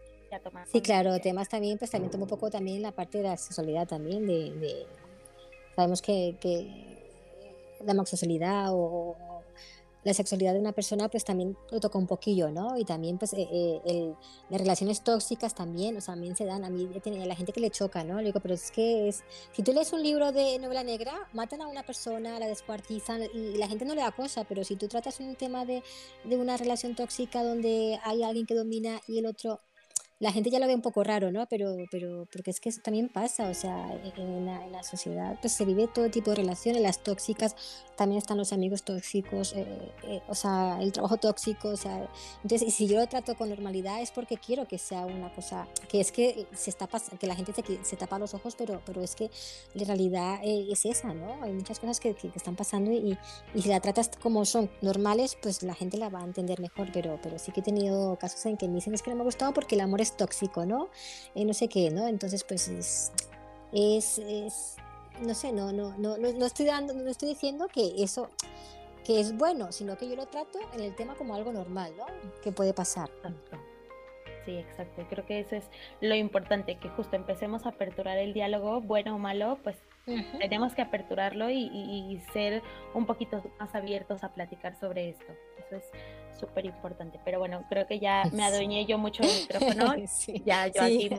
Sí, claro, temas también, pues también tomo un poco también la parte de la sexualidad también, de, sabemos que, que la homosexualidad o, la sexualidad de una persona pues también lo toca un poquillo, ¿no? Y también pues eh, eh, las relaciones tóxicas también, o sea, también se dan, a mí a la gente que le choca, ¿no? Le digo, pero es que es, si tú lees un libro de novela negra, matan a una persona, la descuartizan y la gente no le da cosa, pero si tú tratas un tema de, de una relación tóxica donde hay alguien que domina y el otro la gente ya lo ve un poco raro, ¿no? Pero, pero porque es que eso también pasa, o sea, en la, en la, sociedad pues se vive todo tipo de relaciones, las tóxicas, también están los amigos tóxicos, eh, eh, o sea, el trabajo tóxico, o sea, entonces, y si yo lo trato con normalidad es porque quiero que sea una cosa, que es que se está que la gente se, se tapa los ojos, pero, pero es que la realidad eh, es esa, ¿no? Hay muchas cosas que, que, están pasando y, y, si la tratas como son normales, pues la gente la va a entender mejor, pero, pero sí que he tenido casos en que me dicen es que no me ha gustado porque el amor es tóxico, ¿no? Eh, no sé qué, ¿no? Entonces, pues es, es, no sé, no, no, no, no, estoy dando, no estoy diciendo que eso que es bueno, sino que yo lo trato en el tema como algo normal, ¿no? Que puede pasar. Sí, exacto. Creo que eso es lo importante, que justo empecemos a aperturar el diálogo, bueno o malo, pues tenemos que aperturarlo y, y, ser un poquito más abiertos a platicar sobre esto. Eso es súper importante. Pero bueno, creo que ya me adueñé yo mucho el micrófono. Ya yo aquí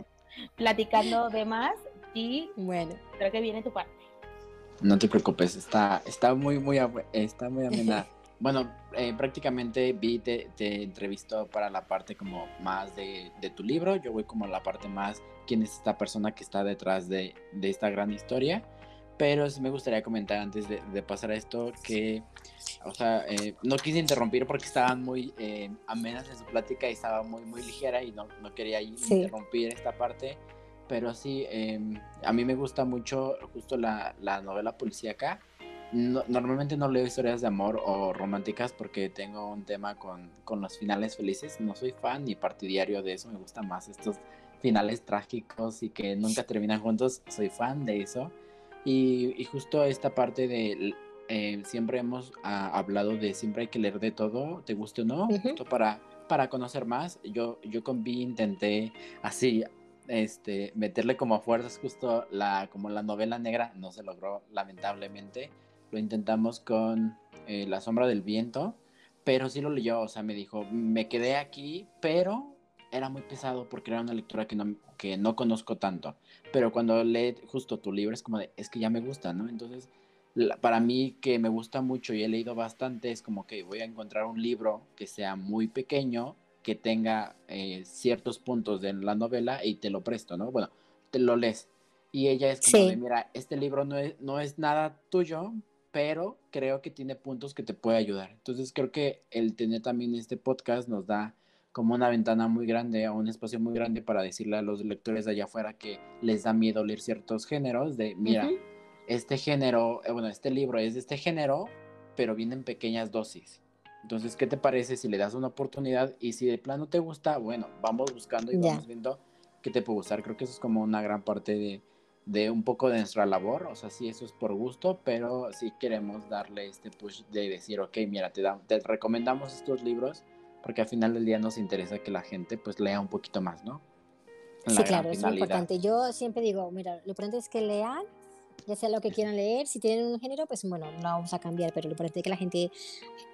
platicando de más y bueno. creo que viene tu parte. No te preocupes, está, está muy, muy, está muy amena. bueno, eh, prácticamente vi, te, te entrevistó para la parte como más de, de, tu libro, yo voy como a la parte más, quién es esta persona que está detrás de, de esta gran historia. Pero sí me gustaría comentar antes de, pasar a esto que, o sea, eh, no quise interrumpir porque estaban muy eh, amenas en su plática y estaba muy, muy ligera y no, no quería interrumpir esta parte. Pero sí, em, a mí me gusta mucho justo la, la novela policíaca. Normalmente no leo historias de amor o románticas porque tengo un tema con, con los finales felices. No soy fan ni partidario de eso. Me gustan más estos finales trágicos y que nunca terminan juntos. Soy fan de eso. Y, justo esta parte de, eh, siempre hemos ah, hablado de siempre hay que leer de todo, te guste o no, justo para, para conocer más. Yo, yo con Vi intenté así, este, meterle como a fuerzas justo la, como la novela negra, no se logró lamentablemente, lo intentamos con eh, La sombra del viento, pero sí lo leyó, o sea, me dijo, me quedé aquí, pero era muy pesado porque era una lectura que no, que no conozco tanto. Pero cuando lee justo tu libro es como de, es que ya me gusta, ¿no? Entonces, para mí que me gusta mucho y he leído bastante, es como que voy a encontrar un libro que sea muy pequeño, que tenga eh, ciertos puntos de la novela y te lo presto, ¿no? Bueno, te lo lees. Y ella es como de, mira, este libro no es, no es nada tuyo, pero creo que tiene puntos que te puede ayudar. Entonces creo que el tener también este podcast nos da como una ventana muy grande o un espacio muy grande para decirle a los lectores de allá afuera que les da miedo leer ciertos géneros, de mira, este género, eh, bueno, este libro es de este género, pero viene en pequeñas dosis. Entonces, ¿qué te parece si le das una oportunidad? Y si de plano te gusta, bueno, vamos buscando y vamos viendo qué te puede gustar. Creo que eso es como una gran parte de, de un poco de nuestra labor. O sea, sí, eso es por gusto, pero sí queremos darle este push de decir, ok, mira, te, da, te recomendamos estos libros porque al final del día nos interesa que la gente pues lea un poquito más, ¿no? sí, claro, es muy importante. Yo siempre digo, mira, lo importante es que lean, ya sea lo que quieran leer, si tienen un género, pues bueno, no vamos a cambiar, pero lo importante es que la gente,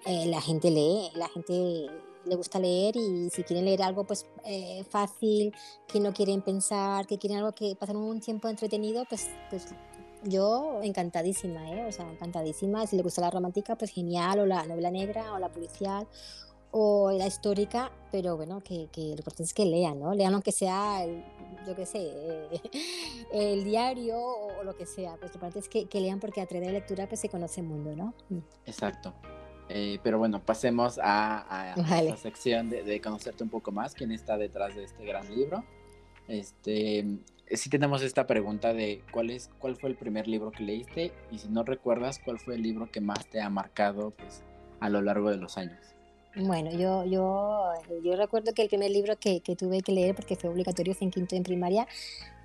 eh, la gente lee, la gente le gusta leer y si quieren leer algo pues eh, fácil, que no quieren pensar, que quieren algo que pasen un tiempo entretenido, pues, pues yo encantadísima, ¿eh? o sea, encantadísima. Si le gusta la romántica, pues genial, o la novela negra, o la policial, o la histórica, pero bueno, que, que, lo importante es que lean, ¿no? Lean aunque sea, yo qué sé, eh, el diario o, lo que sea, pues lo importante es que, que, lean porque a la lectura pues se conoce el mundo, ¿no? Mm. Exacto. Eh, pero bueno, pasemos a, a esta sección de, de, conocerte un poco más, quién está detrás de este gran libro. Este, sí tenemos esta pregunta de cuál es, cuál fue el primer libro que leíste y si no recuerdas, cuál fue el libro que más te ha marcado pues, a lo largo de los años. Bueno, yo, yo, yo recuerdo que el primer libro que, que tuve que leer, porque fue obligatorio, fue en quinto en primaria,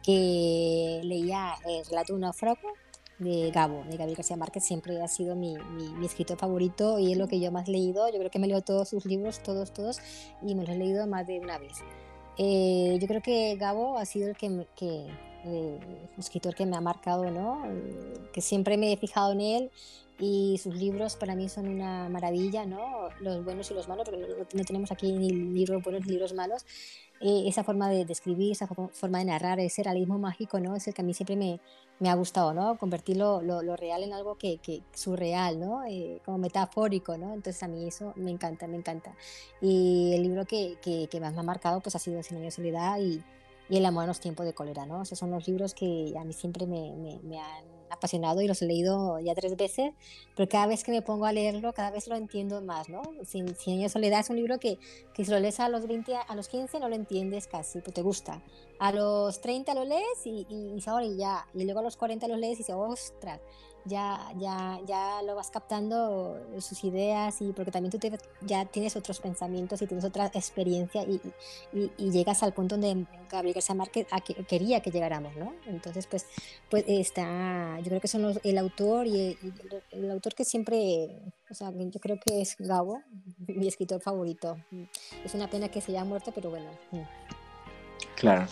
que leía el relato de un náufrago de Gabo, de Gabriel García Márquez, siempre ha sido mi, mi, escritor favorito y es lo que yo más he leído. Yo creo que me leo todos sus libros, todos, todos, y me los he leído más de una vez. Eh, yo creo que Gabo ha sido el que, que eh, escritor que me ha marcado, ¿no? Eh, que siempre me he fijado en él y sus libros para mí son una maravilla, ¿no? Los buenos y los malos, porque no, tenemos aquí ni libros buenos ni libros malos. Eh, esa forma de, escribir, esa forma de narrar, ese realismo mágico, ¿no? Es el que a mí siempre me, me ha gustado, ¿no? Convertir lo, lo, real en algo que, que surreal, ¿no? Eh, como metafórico, ¿no? Entonces a mí eso me encanta, me encanta. Y el libro que, que, más me ha marcado pues ha sido Cien años de soledad y, y El amor en los tiempos de cólera, ¿no? Esos son los libros que a mí siempre me, me, me han apasionado y los he leído ya tres veces, pero cada vez que me pongo a leerlo, cada vez lo entiendo más, ¿no? Cien, años de soledad es un libro que, que si lo lees a los 20, a los 15 no lo entiendes casi, pero te gusta. A los 30 lo lees y, y, y, ya, y luego a los 40 lo lees y dices, ostras, ya, ya, ya lo vas captando sus ideas y porque también tú ya tienes otros pensamientos y tienes otra experiencia y, llegas al punto donde Gabriel García Márquez quería que llegáramos, ¿no? Entonces, pues, pues está, yo creo que son el autor y el, autor que siempre, o sea, yo creo que es Gabo, mi escritor favorito. Es una pena que se haya muerto, pero bueno. Claro.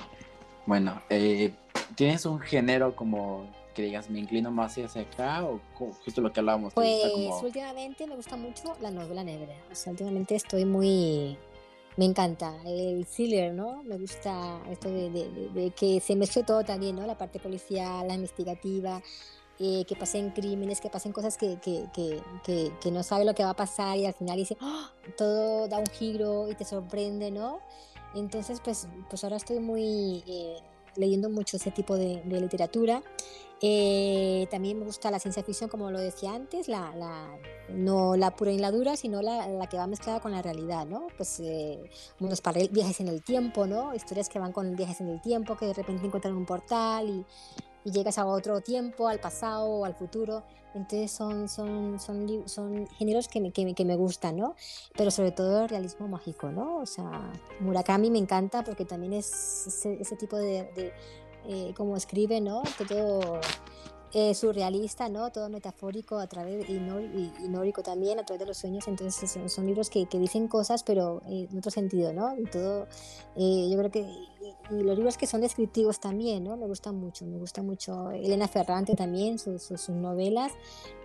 Bueno, eh, ¿tienes un género como que digas, me inclino más hacia acá o justo lo que hablábamos? Pues últimamente me gusta mucho la novela negra. O sea, últimamente estoy muy... Me encanta el thriller, ¿no? Me gusta esto de, de, que se mezcle todo también, ¿no? La parte policial, la investigativa, eh, que pasen crímenes, que pasen cosas que, que, que, que, no sabe lo que va a pasar y al final dice, ¡Ah! todo da un giro y te sorprende, ¿no? Entonces, pues, pues ahora estoy muy eh, leyendo mucho ese tipo de, literatura. Eh, también me gusta la ciencia ficción, como lo decía antes, la, la, no la pura y la dura, sino la, la, que va mezclada con la realidad, ¿no? Pues eh, unos viajes en el tiempo, ¿no? Historias que van con viajes en el tiempo, que de repente encuentran un portal y, y llegas a otro tiempo, al pasado o al futuro. Entonces son, son, son, son géneros que me, que, que, me gustan, ¿no? Pero sobre todo el realismo mágico, ¿no? O sea, Murakami me encanta porque también es ese, ese tipo de, de eh, como escribe, ¿no? Todo eh, surrealista, ¿no? Todo metafórico a través, y, y, nórico también, a través de los sueños. Entonces son, libros que, que, dicen cosas, pero en otro sentido, ¿no? Todo, eh, yo creo que y los libros que son descriptivos también, ¿no? Me gustan mucho, me gusta mucho Elena Ferrante también, sus, sus, novelas,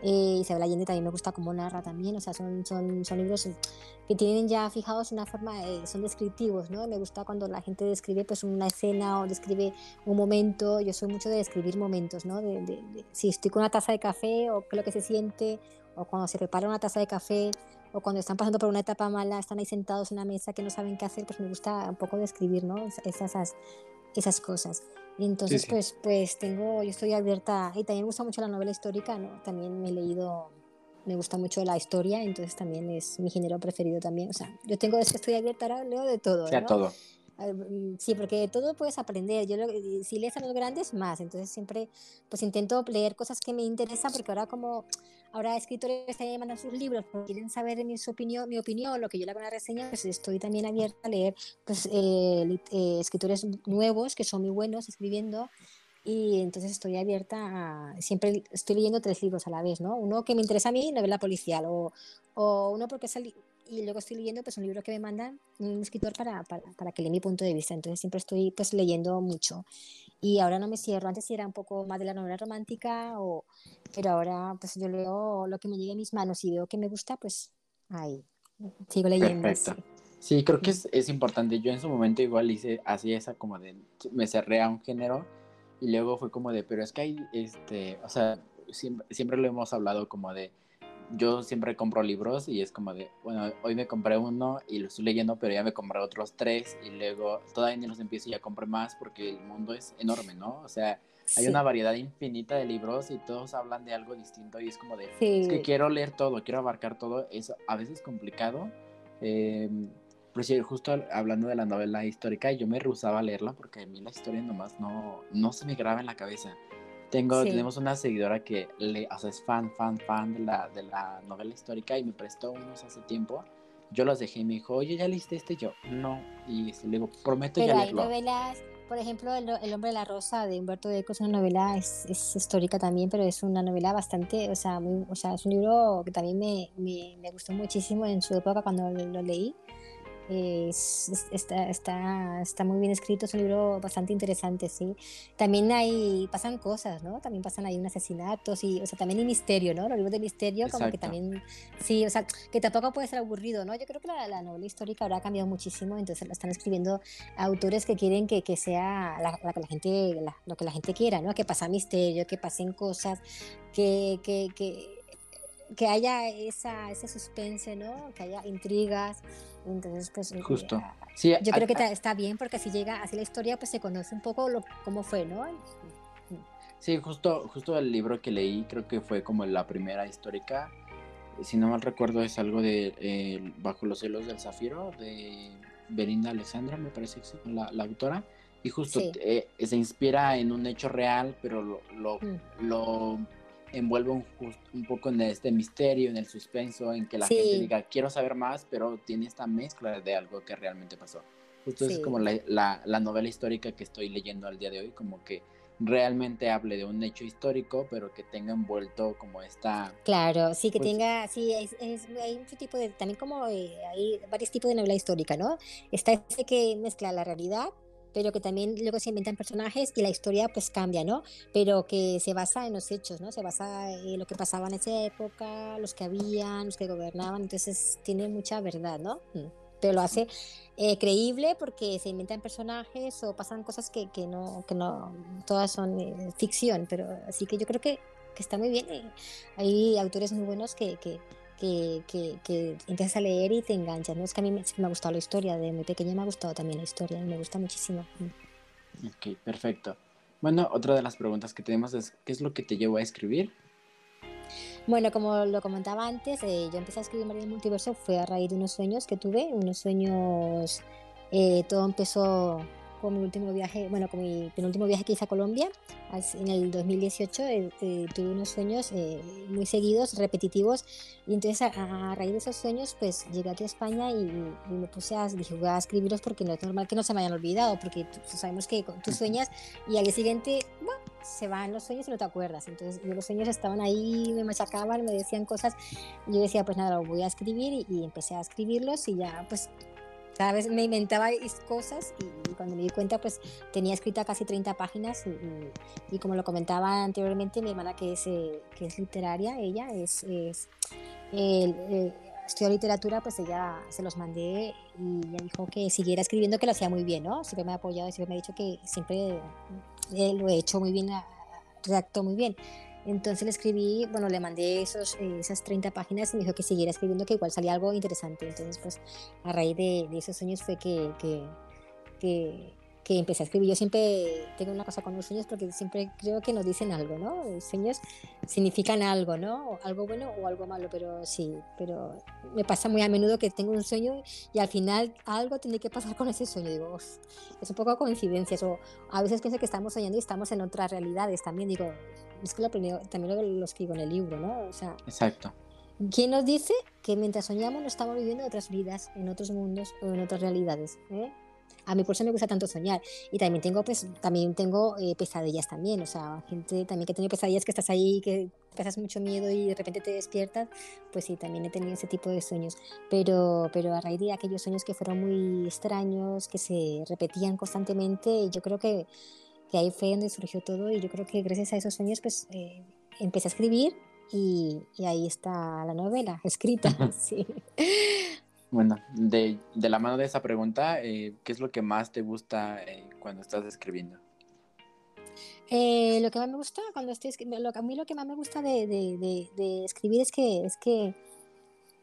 eh, Isabel Allende también me gusta como narra también, o sea, son, son, son libros que tienen ya fijados una forma, eh, son descriptivos, ¿no? Me gusta cuando la gente describe pues una escena o describe un momento, yo soy mucho de describir momentos, ¿no? De, de, si estoy con una taza de café o qué es lo que se siente, o cuando se prepara una taza de café, o cuando están pasando por una etapa mala, están ahí sentados en una mesa que no saben qué hacer, pues me gusta un poco describir, ¿no? Esas, esas cosas. Y entonces, pues, pues tengo, yo estoy abierta, y también me gusta mucho la novela histórica, ¿no? También me he leído, me gusta mucho la historia, entonces también es mi género preferido también. O sea, yo tengo, es que estoy abierta, ahora leo de todo. ¿no? todo. Mm, sí, porque todo puedes aprender. Yo si lees a los grandes, más. Entonces siempre pues intento leer cosas que me interesan porque ahora como ahora escritores también mandan sus libros quieren saber mi, opinión, mi opinión, lo que yo le hago una reseña, pues estoy también abierta a leer pues, eh, eh, escritores nuevos que son muy buenos escribiendo y entonces estoy abierta a, siempre estoy leyendo tres libros a la vez, ¿no? Uno que me interesa a mí, novela policial, o, o uno porque es y luego estoy leyendo pues un libro que me mandan un escritor para, para, para que lea mi punto de vista, entonces siempre estoy pues leyendo mucho y ahora no me cierro, antes era un poco más de la novela romántica, o, pero ahora pues yo leo lo que me llegue a mis manos y veo que me gusta, pues ahí sigo leyendo. Perfecto. Sí, creo que es, es, importante. Yo en su momento igual hice así esa como de, me cerré a un género y luego fue como de, pero es que hay, este, o sea, siempre, siempre lo hemos hablado como de, yo siempre compro libros y es como de, bueno, hoy me compré uno y lo estoy leyendo, pero ya me compré otros tres y luego todavía ni los empiezo y ya compré más porque el mundo es enorme, ¿no? O sea, hay una variedad infinita de libros y todos hablan de algo distinto y es como de, es que quiero leer todo, quiero abarcar todo, es a veces complicado. Eh, pero sí, justo hablando de la novela histórica, yo me rehusaba a leerla porque a mí la historia nomás no, no se me graba en la cabeza. Tengo, Tenemos una seguidora que le, o sea, es fan, fan, fan de la, de la novela histórica y me prestó unos hace tiempo. Yo los dejé y me dijo, oye, ¿ya leíste este? Y yo, no. Y le digo, prometo Pero ya hay novelas, por ejemplo, el, Hombre de la Rosa de Humberto Eco es una novela, es, es, histórica también, pero es una novela bastante, o sea, muy, o sea es un libro que también me, me, me gustó muchísimo en su época cuando lo leí está, está, está muy bien escrito, es un libro bastante interesante, sí. También hay, pasan cosas, ¿no? También pasan ahí un asesinatos y, o sea, también hay misterio, ¿no? Los libros de misterio como que también, sí, o sea, que tampoco puede ser aburrido, ¿no? Yo creo que la, la novela histórica habrá cambiado muchísimo, entonces la están escribiendo autores que quieren que, que sea la, la, la gente, lo que la gente quiera, ¿no? Que pasa misterio, que pasen cosas, que, que, que que haya esa, ese suspense, ¿no? Que haya intrigas. Entonces, pues... Eh, Justo. Sí, yo creo que está bien porque si llega así la historia, pues se conoce un poco lo, cómo fue, ¿no? Sí, justo, justo el libro que leí creo que fue como la primera histórica. Si no mal recuerdo es algo de eh, Bajo los celos del zafiro de Belinda Alexandra, me parece que es la, la autora. Y justo eh, se inspira en un hecho real, pero lo, lo, mm. lo envuelve un, un, poco en este misterio, en el suspenso, en que la gente diga, quiero saber más, pero tiene esta mezcla de algo que realmente pasó. Justo es como la, la, novela histórica que estoy leyendo al día de hoy, como que realmente hable de un hecho histórico, pero que tenga envuelto como esta... Claro, sí, que pues tenga, sí, es, hay mucho tipo de, también como eh, hay varios tipos de novela histórica, ¿no? Está ese que mezcla la realidad pero que también luego se inventan personajes y la historia pues cambia, ¿no? Pero que se basa en los hechos, ¿no? Se basa en lo que pasaba en esa época, los que habían, los que gobernaban, entonces tiene mucha verdad, ¿no? Mm. Pero lo hace eh, creíble porque se inventan personajes o pasan cosas que, que no, que no, todas son eh, ficción, pero así que yo creo que, que está muy bien. Eh, hay autores muy buenos que, que que, que, que, empiezas a leer y te enganchas. ¿no? Es que a mí me, me, ha gustado la historia, de muy pequeña me ha gustado también la historia, y me gusta muchísimo. Ok, perfecto. Bueno, otra de las preguntas que tenemos es, ¿qué es lo que te llevó a escribir? Bueno, como lo comentaba antes, eh, yo empecé a escribir María del Multiverso fue a raíz de unos sueños que tuve, unos sueños, eh, todo empezó con mi último viaje, bueno, con mi penúltimo viaje que hice a Colombia, en el 2018 eh, eh, tuve unos sueños eh, muy seguidos, repetitivos, y entonces a, raíz de esos sueños, pues llegué aquí a España y, me puse a, dije, voy a escribirlos porque no es normal que no se me hayan olvidado, porque sabemos que tú sueñas y al día siguiente, bueno, se van los sueños y no te acuerdas. Entonces yo los sueños estaban ahí, me machacaban, me decían cosas, y yo decía, pues nada, lo voy a escribir y, y empecé a escribirlos y ya, pues cada vez me inventaba cosas y, cuando me di cuenta pues tenía escrita casi 30 páginas y, como lo comentaba anteriormente mi hermana que es, eh, que es literaria, ella es, es eh, estudió literatura, pues ella se los mandé y ella dijo que siguiera escribiendo, que lo hacía muy bien, ¿no? Siempre me ha apoyado, siempre me ha dicho que siempre lo he hecho muy bien, redactó muy bien. Entonces le escribí, bueno, le mandé esos, esas 30 páginas y me dijo que siguiera escribiendo, que igual salía algo interesante. Entonces, pues a raíz de, esos sueños fue que, que, que que empecé a escribir. Yo siempre tengo una cosa con los sueños porque siempre creo que nos dicen algo, ¿no? Los sueños significan algo, ¿no? algo bueno o algo malo, pero sí, pero me pasa muy a menudo que tengo un sueño y al final algo tiene que pasar con ese sueño. Digo, es un poco coincidencias o a veces pienso que estamos soñando y estamos en otras realidades también. Digo, es que lo también lo, escribo en el libro, ¿no? O sea, Exacto. ¿Quién nos dice que mientras soñamos no estamos viviendo otras vidas, en otros mundos o en otras realidades? ¿eh? A mí por eso me gusta tanto soñar. Y también tengo, pues, también tengo eh, pesadillas también, o sea, gente también que ha tenido pesadillas que estás ahí, que pasas mucho miedo y de repente te despiertas, pues sí, también he tenido ese tipo de sueños. Pero, pero a raíz de aquellos sueños que fueron muy extraños, que se repetían constantemente, yo creo que, que ahí fue donde surgió todo y yo creo que gracias a esos sueños, pues, eh, empecé a escribir y, y, ahí está la novela escrita. sí. Bueno, de, de, la mano de esa pregunta, eh, ¿qué es lo que más te gusta eh, cuando estás escribiendo? Eh, lo que más me gusta cuando estoy escribiendo, a mí lo que más me gusta de, de, de, escribir es que, es que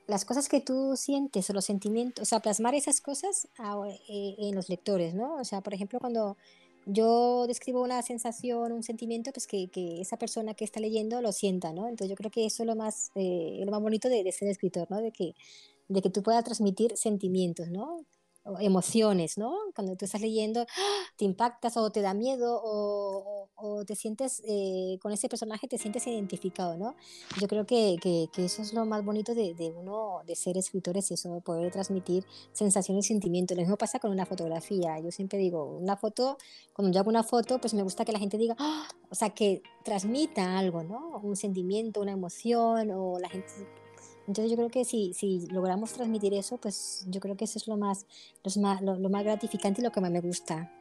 las cosas que tú sientes o los sentimientos, o sea, plasmar esas cosas en los lectores, ¿no? O sea, por ejemplo, cuando yo describo una sensación, un sentimiento, pues que, que esa persona que está leyendo lo sienta, ¿no? Entonces yo creo que eso es lo más, lo más bonito de, ser escritor, ¿no? De que de que tú puedas transmitir sentimientos, ¿no? O emociones, ¿no? Cuando tú estás leyendo, te impactas o te da miedo o, o, te sientes eh, con ese personaje, te sientes identificado, ¿no? Yo creo que, que, que eso es lo más bonito de, de, uno, de ser escritores, eso, poder transmitir sensaciones y sentimientos. Lo mismo pasa con una fotografía. Yo siempre digo, una foto, cuando yo hago una foto, pues me gusta que la gente diga, ¡ah! o sea, que transmita algo, ¿no? Un sentimiento, una emoción, o la gente entonces yo creo que si, si logramos transmitir eso, pues yo creo que eso es lo más, lo, lo, más gratificante y lo que más me gusta.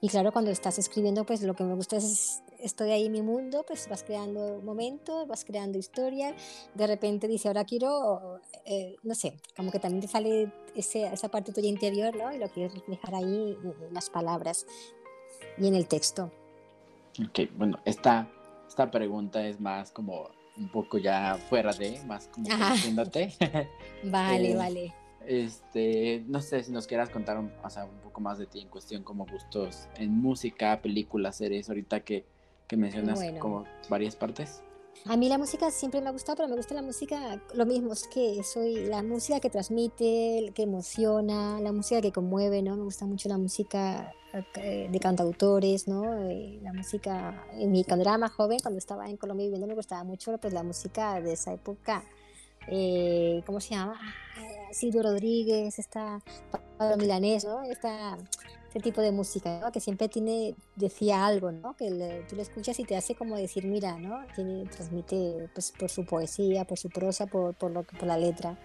Y claro, cuando estás escribiendo, pues lo que me gusta es, estoy ahí en mi mundo, pues vas creando momentos, vas creando historias, de repente dice, ahora quiero, eh, no sé, como que también te sale ese, esa parte tuya interior, ¿no? Y lo quieres reflejar ahí en las palabras y en el texto. Ok, bueno, esta, esta pregunta es más como un poco ya fuera de, más como conociéndote. vale, eh, vale. Este, no sé si nos quieras contar un, o sea, un poco más de ti en cuestión como gustos en música, películas, series, ahorita que, que mencionas como varias partes. A mí la música siempre me ha gustado, pero me gusta la música, lo mismo, es que soy la música que transmite, que emociona, la música que conmueve, ¿no? Me gusta mucho la música eh, de cantautores, ¿no? Eh, la música, en mi, cuando era más joven, cuando estaba en Colombia viviendo, me gustaba mucho pues, la música de esa época. Eh, ¿Cómo se llama? Ah, Silvio Rodríguez, esta Pablo Milanés, ¿no? Esta, este tipo de música. Que siempre tiene, decía algo, ¿no? Que tú lo escuchas y te hace como decir, mira, ¿no? Tiene, transmite pues, por su poesía, por su prosa, por, por, lo, por la letra.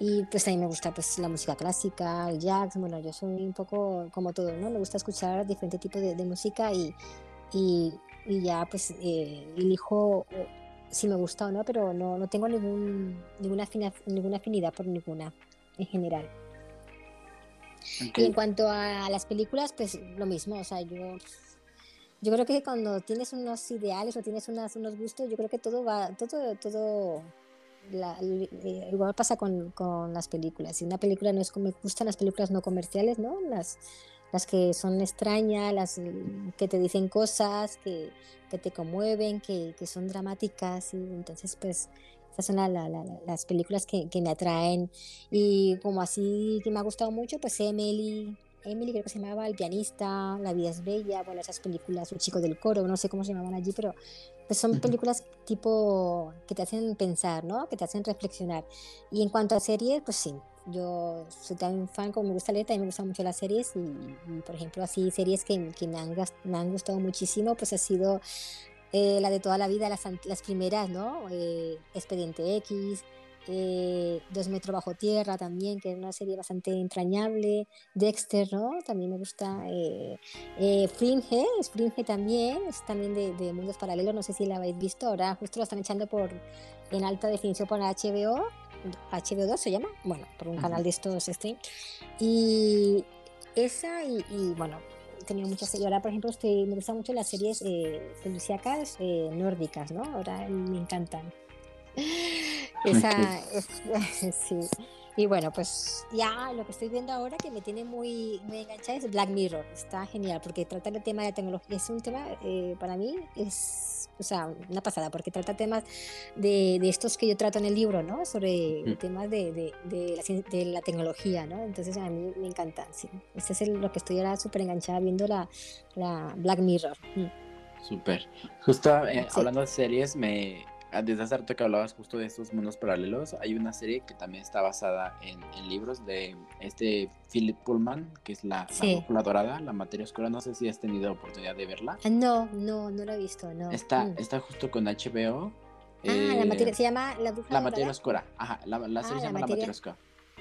Y pues a mí me gusta pues la música clásica, el jazz, bueno, yo soy un poco como todo, ¿no? Me gusta escuchar diferentes tipos de, música y, y, ya pues eh, elijo si me gusta o no, pero no, no tengo ningún, ninguna, afinidad, ninguna afinidad por ninguna en general. Y en cuanto a las películas, pues lo mismo, o sea, yo, yo creo que cuando tienes unos ideales o tienes unos gustos, yo creo que todo va, todo, todo eh, igual pasa con, con, las películas. Si una película no es como me gustan las películas no comerciales, ¿no? Las, las que son extrañas, las que te dicen cosas, que, que te conmueven, que, que, son dramáticas. Y entonces, pues, esas son las películas que, que, me atraen. Y como así que me ha gustado mucho, pues Emily, Emily creo que se llamaba El pianista, La vida es bella, bueno, esas películas, El chico del coro, no sé cómo se llamaban allí, pero pues son películas tipo que te hacen pensar, ¿no? Que te hacen reflexionar. Y en cuanto a series, pues sí, yo soy tan fan como me gusta leer, también me gustan mucho las series y, por ejemplo así series que, que me, han, me, han, gustado muchísimo, pues ha sido eh, la de toda la vida, las, las primeras, ¿no? Eh, Expediente X, eh, Dos metros bajo tierra también, que es una serie bastante entrañable, Dexter, ¿no? También me gusta, Fringe, es Fringe también, es también de, de, mundos paralelos, no sé si la habéis visto, ahora justo lo están echando por en alta definición por HBO, HBO2 se llama, bueno, por un canal de estos stream, y esa y, y bueno, tenido muchas series. Ahora, por ejemplo, estoy, me gustan mucho las series eh, eh, nórdicas, ¿no? Ahora me encantan. Esa, es, sí. Y bueno, pues ya lo que estoy viendo ahora que me tiene muy, muy enganchada es Black Mirror. Está genial porque trata el tema de tecnología. Es un tema, eh, para mí, es o sea, una pasada porque trata temas de, de, estos que yo trato en el libro, ¿no? Sobre mm. temas de, de, la, de, la, tecnología, ¿no? Entonces a mí me encantan, sí. Este es lo que estoy ahora súper enganchada viendo la, la Black Mirror. Mm. Súper. Justo eh, hablando de series, me desde hace rato que hablabas justo de estos mundos paralelos, hay una serie que también está basada en, libros de este Philip Pullman, que es la, la, dorada, la materia oscura. No sé si has tenido oportunidad de verla. Ah, no, no, no la he visto, no. Está, mm. está justo con HBO. Ah, la materia, se llama La, la materia oscura. Ajá, la, la serie se llama La materia oscura.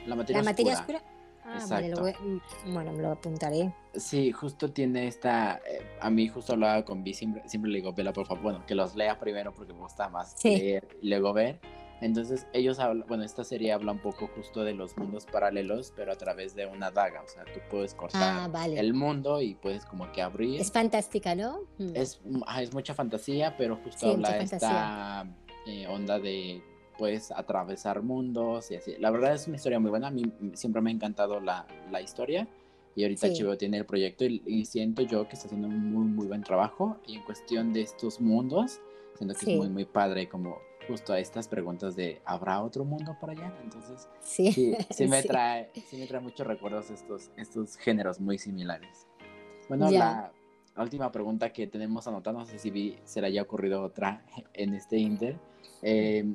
La materia, la materia oscura. Ah, vale, lo mm, bueno, me lo apuntaré. Sí, justo tiene esta. Eh, a mí, justo hablaba con Vi, siempre, siempre le digo, Vela, por favor, bueno, que los lea primero porque me gusta más leer y luego ver. Entonces, ellos hablan, bueno, esta serie habla un poco justo de los mundos paralelos, pero a través de una daga. O sea, tú puedes cortar ah, el mundo y puedes como que abrir. Es fantástica, ¿no? Mm. Es, es mucha fantasía, pero justo habla de esta eh, onda de puedes atravesar mundos y así. La verdad es una historia muy buena. A mí siempre me ha encantado la, la historia. Y ahorita HBO tiene el proyecto y, siento yo que está haciendo un muy, muy buen trabajo. Y en cuestión de estos mundos, siento que es muy, muy padre como justo a estas preguntas de ¿habrá otro mundo por allá? Entonces, sí, sí, me, Trae, sí me trae muchos recuerdos estos, estos géneros muy similares. Bueno, la, última pregunta que tenemos anotada, no sé si se le haya ocurrido otra en este Inter. Eh,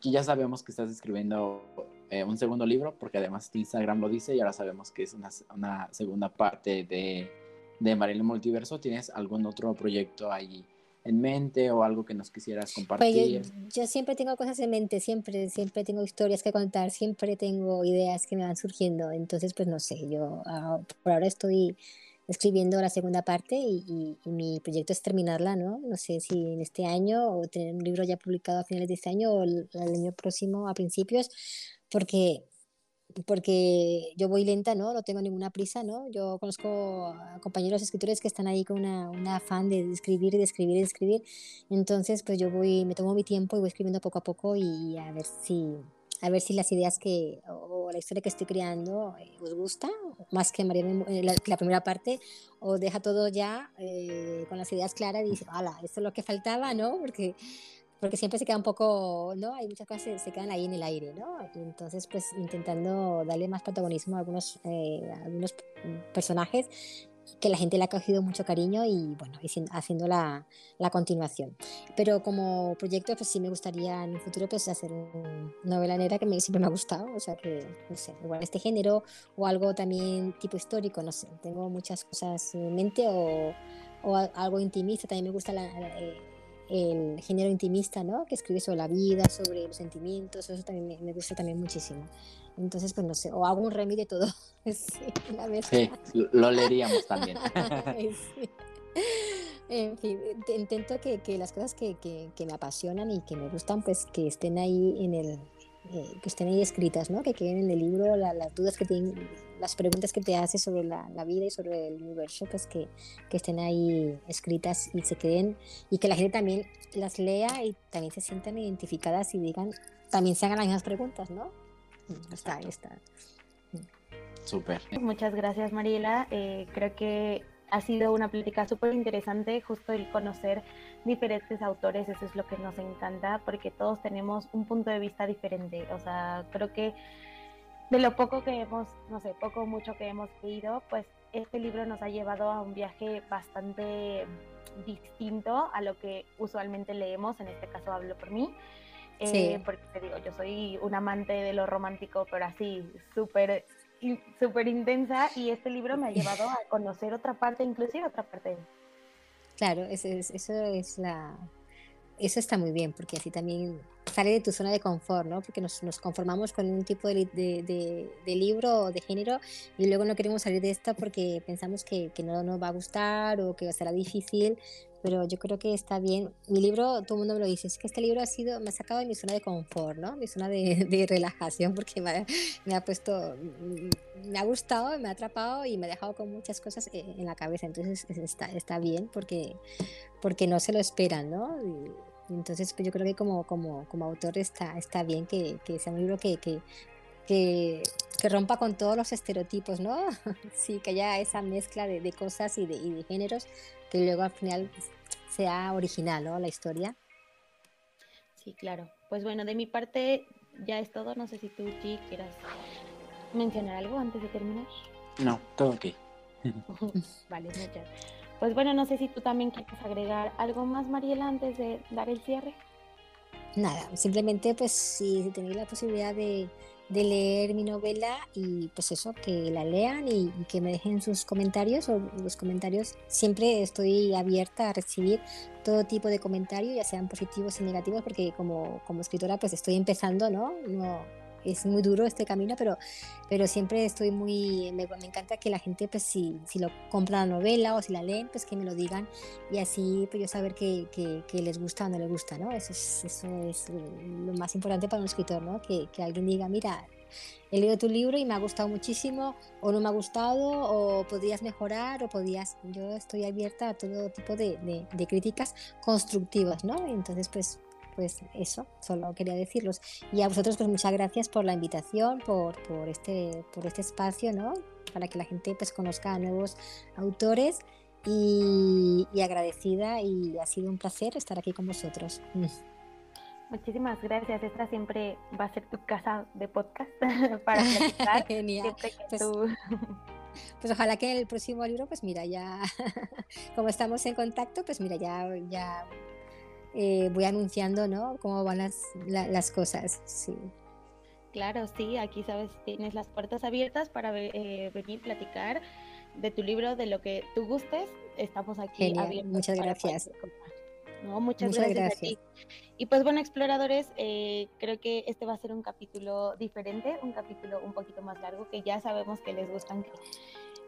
que ya sabemos que estás escribiendo eh, un segundo libro, porque además Instagram lo dice y ahora sabemos que es una, una segunda parte de, de Marilyn Multiverso. ¿Tienes algún otro proyecto ahí en mente o algo que nos quisieras pues compartir? yo, siempre tengo cosas en mente, siempre, siempre tengo historias que contar, siempre tengo ideas que me van surgiendo. Entonces, pues no sé, yo ah, por ahora estoy escribiendo la segunda parte y, mi proyecto es terminarla, ¿no? No sé si en este año o tener un libro ya publicado a finales de este año o el, año próximo a principios, porque porque yo voy lenta, ¿no? No tengo ninguna prisa, ¿no? Yo conozco a compañeros escritores que están ahí con una, una afán de escribir y de escribir y de escribir. Entonces, pues yo voy, me tomo mi tiempo y voy escribiendo poco a poco y a ver si, a ver si las ideas que, o la historia que estoy creando eh, os gusta, más que María, eh, la, la, primera parte, o deja todo ya eh, con las ideas claras y dice, hala, esto es lo que faltaba, ¿no? Porque, porque siempre se queda un poco, ¿no? Hay muchas cosas que se quedan ahí en el aire, ¿no? entonces, pues intentando darle más protagonismo a algunos, a algunos personajes que la gente le ha cogido mucho cariño y bueno, haciendo la, la, continuación. Pero como proyecto, pues sí me gustaría en un futuro pues hacer una novela negra que me, siempre me ha gustado, o sea que, no sé, igual este género o algo también tipo histórico, no sé, tengo muchas cosas en mente o, o algo intimista, también me gusta la, eh, el género intimista, ¿no? Que escribe sobre la vida, sobre los sentimientos, eso también me, me gusta también muchísimo. Entonces, pues no sé, o hago un remix de todo. sí, lo leeríamos también. En fin, intento que, que las cosas que, que, que, me apasionan y que me gustan, pues que estén ahí en el, eh, que estén ahí escritas, ¿no? Que queden en el libro las dudas que tienen, las preguntas que te haces sobre la, la, vida y sobre el universo, pues que, que estén ahí escritas y se queden y que la gente también las lea y también se sientan identificadas y digan, también se hagan las mismas preguntas, ¿no? Está, ahí está. Súper. Muchas gracias, Mariela. Eh, creo que ha sido una plática súper interesante, justo el conocer diferentes autores, eso es lo que nos encanta, porque todos tenemos un punto de vista diferente. O sea, creo que de lo poco que hemos, no sé, poco o mucho que hemos leído, pues este libro nos ha llevado a un viaje bastante distinto a lo que usualmente leemos, en este caso hablo por mí. Eh, porque te digo, yo soy un amante de lo romántico, pero así, súper súper intensa y este libro me ha llevado a conocer otra parte, inclusive otra parte. Claro, eso es, eso es la, eso está muy bien, porque así también sale de tu zona de confort, ¿no? Porque nos, nos conformamos con un tipo de, de, de, libro o de género y luego no queremos salir de esta porque pensamos que, que, no nos va a gustar o que será difícil, pero yo creo que está bien. Mi libro, todo el mundo me lo dice, es que este libro ha sido, me ha sacado de mi zona de confort, ¿no? Mi zona de, de relajación porque me ha, puesto, me ha gustado, me ha atrapado y me ha dejado con muchas cosas en la cabeza, entonces está, está bien porque, porque no se lo esperan, ¿no? Entonces, pues yo creo que como, como, como autor está, está bien que, que sea un libro que, que, que, rompa con todos los estereotipos, ¿no? sí, que haya esa mezcla de, de cosas y de, y de, géneros, que luego al final sea original, ¿no? La historia. Sí, claro. Pues bueno, de mi parte ya es todo. No sé si tú, G, quieras mencionar algo antes de terminar. No, todo ok. vale, muchas pues bueno, no sé si tú también quieres agregar algo más, Mariela, antes de dar el cierre. Nada, simplemente pues si tenéis la posibilidad de, leer mi novela y pues eso, que la lean y, que me dejen sus comentarios o los comentarios. Siempre estoy abierta a recibir todo tipo de comentarios, ya sean positivos y negativos, porque como, como escritora pues estoy empezando, ¿no? no es muy duro este camino, pero, pero siempre estoy muy, me, encanta que la gente, pues si, si, lo compra la novela o si la leen, pues que me lo digan y así pues yo saber que, que, les gusta o no les gusta, ¿no? Eso es, eso es lo más importante para un escritor, ¿no? Que, que alguien diga, mira, he leído tu libro y me ha gustado muchísimo, o no me ha gustado, o podías mejorar, o podías. Yo estoy abierta a todo tipo de, de, de críticas constructivas, ¿no? Entonces, pues pues eso, solo quería decirlos. Y a vosotros, pues muchas gracias por la invitación, por, por, este, por este espacio, ¿no? Para que la gente pues conozca a nuevos autores y, agradecida y ha sido un placer estar aquí con vosotros. Muchísimas gracias. Esta siempre va a ser tu casa de podcast para platicar. Genial. Pues, pues, ojalá que el próximo libro, pues mira, ya como estamos en contacto, pues mira, ya, ya eh, voy anunciando, ¿no? Cómo van las, las cosas, sí. Claro, sí, aquí sabes, tienes las puertas abiertas para eh, venir a platicar de tu libro, de lo que tú gustes. Estamos aquí abiertos. Muchas gracias. No, muchas, gracias, A ti. Y pues bueno, exploradores, eh, creo que este va a ser un capítulo diferente, un capítulo un poquito más largo, que ya sabemos que les gustan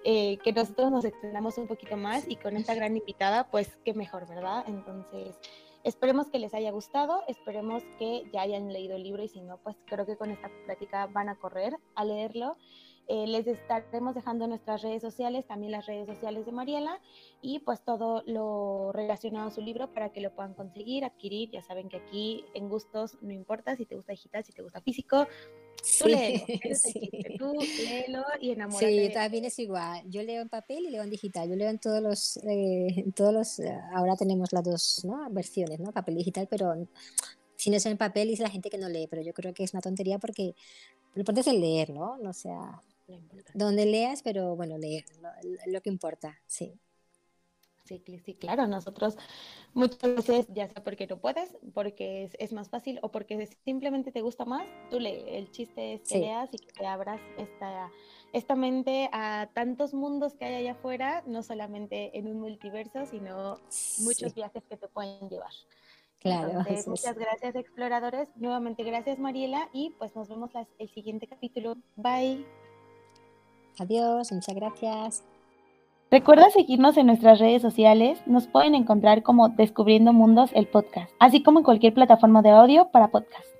que, que nosotros nos extendamos un poquito más y con esta gran invitada, pues qué mejor, ¿verdad? Entonces, Esperemos que les haya gustado, esperemos que ya hayan leído el libro y si no, pues creo que con esta práctica van a correr a leerlo. Eh, les estaremos dejando nuestras redes sociales, también las redes sociales de Mariela y pues todo lo relacionado a su libro para que lo puedan conseguir, adquirir. Ya saben que aquí en gustos no importa si te gusta digital, si te gusta físico, tú léelo, tú léelo y enamórate. Sí, también es igual. Yo leo en papel y leo en digital. Yo leo en todos los, eh, todos los, eh, ahora tenemos las dos ¿no? versiones, ¿no? Papel y digital, pero si no es en papel dice la gente que no lee, pero yo creo que es una tontería porque lo importante es el leer, ¿no? No sea donde leas, pero bueno, leer, lo, que importa, sí. Sí, sí, claro, nosotros muchas veces, ya sea porque no puedes, porque es, más fácil o porque simplemente te gusta más, tú lee. El chiste es que leas y que te abras esta, esta mente a tantos mundos que hay allá afuera, no solamente en un multiverso, sino muchos viajes que te pueden llevar. Claro. muchas gracias, exploradores. Nuevamente, gracias, Mariela, y pues nos vemos el siguiente capítulo. Bye. Adiós, muchas gracias. Recuerda seguirnos en nuestras redes sociales, nos pueden encontrar como Descubriendo Mundos el podcast, así como en cualquier plataforma de audio para podcast.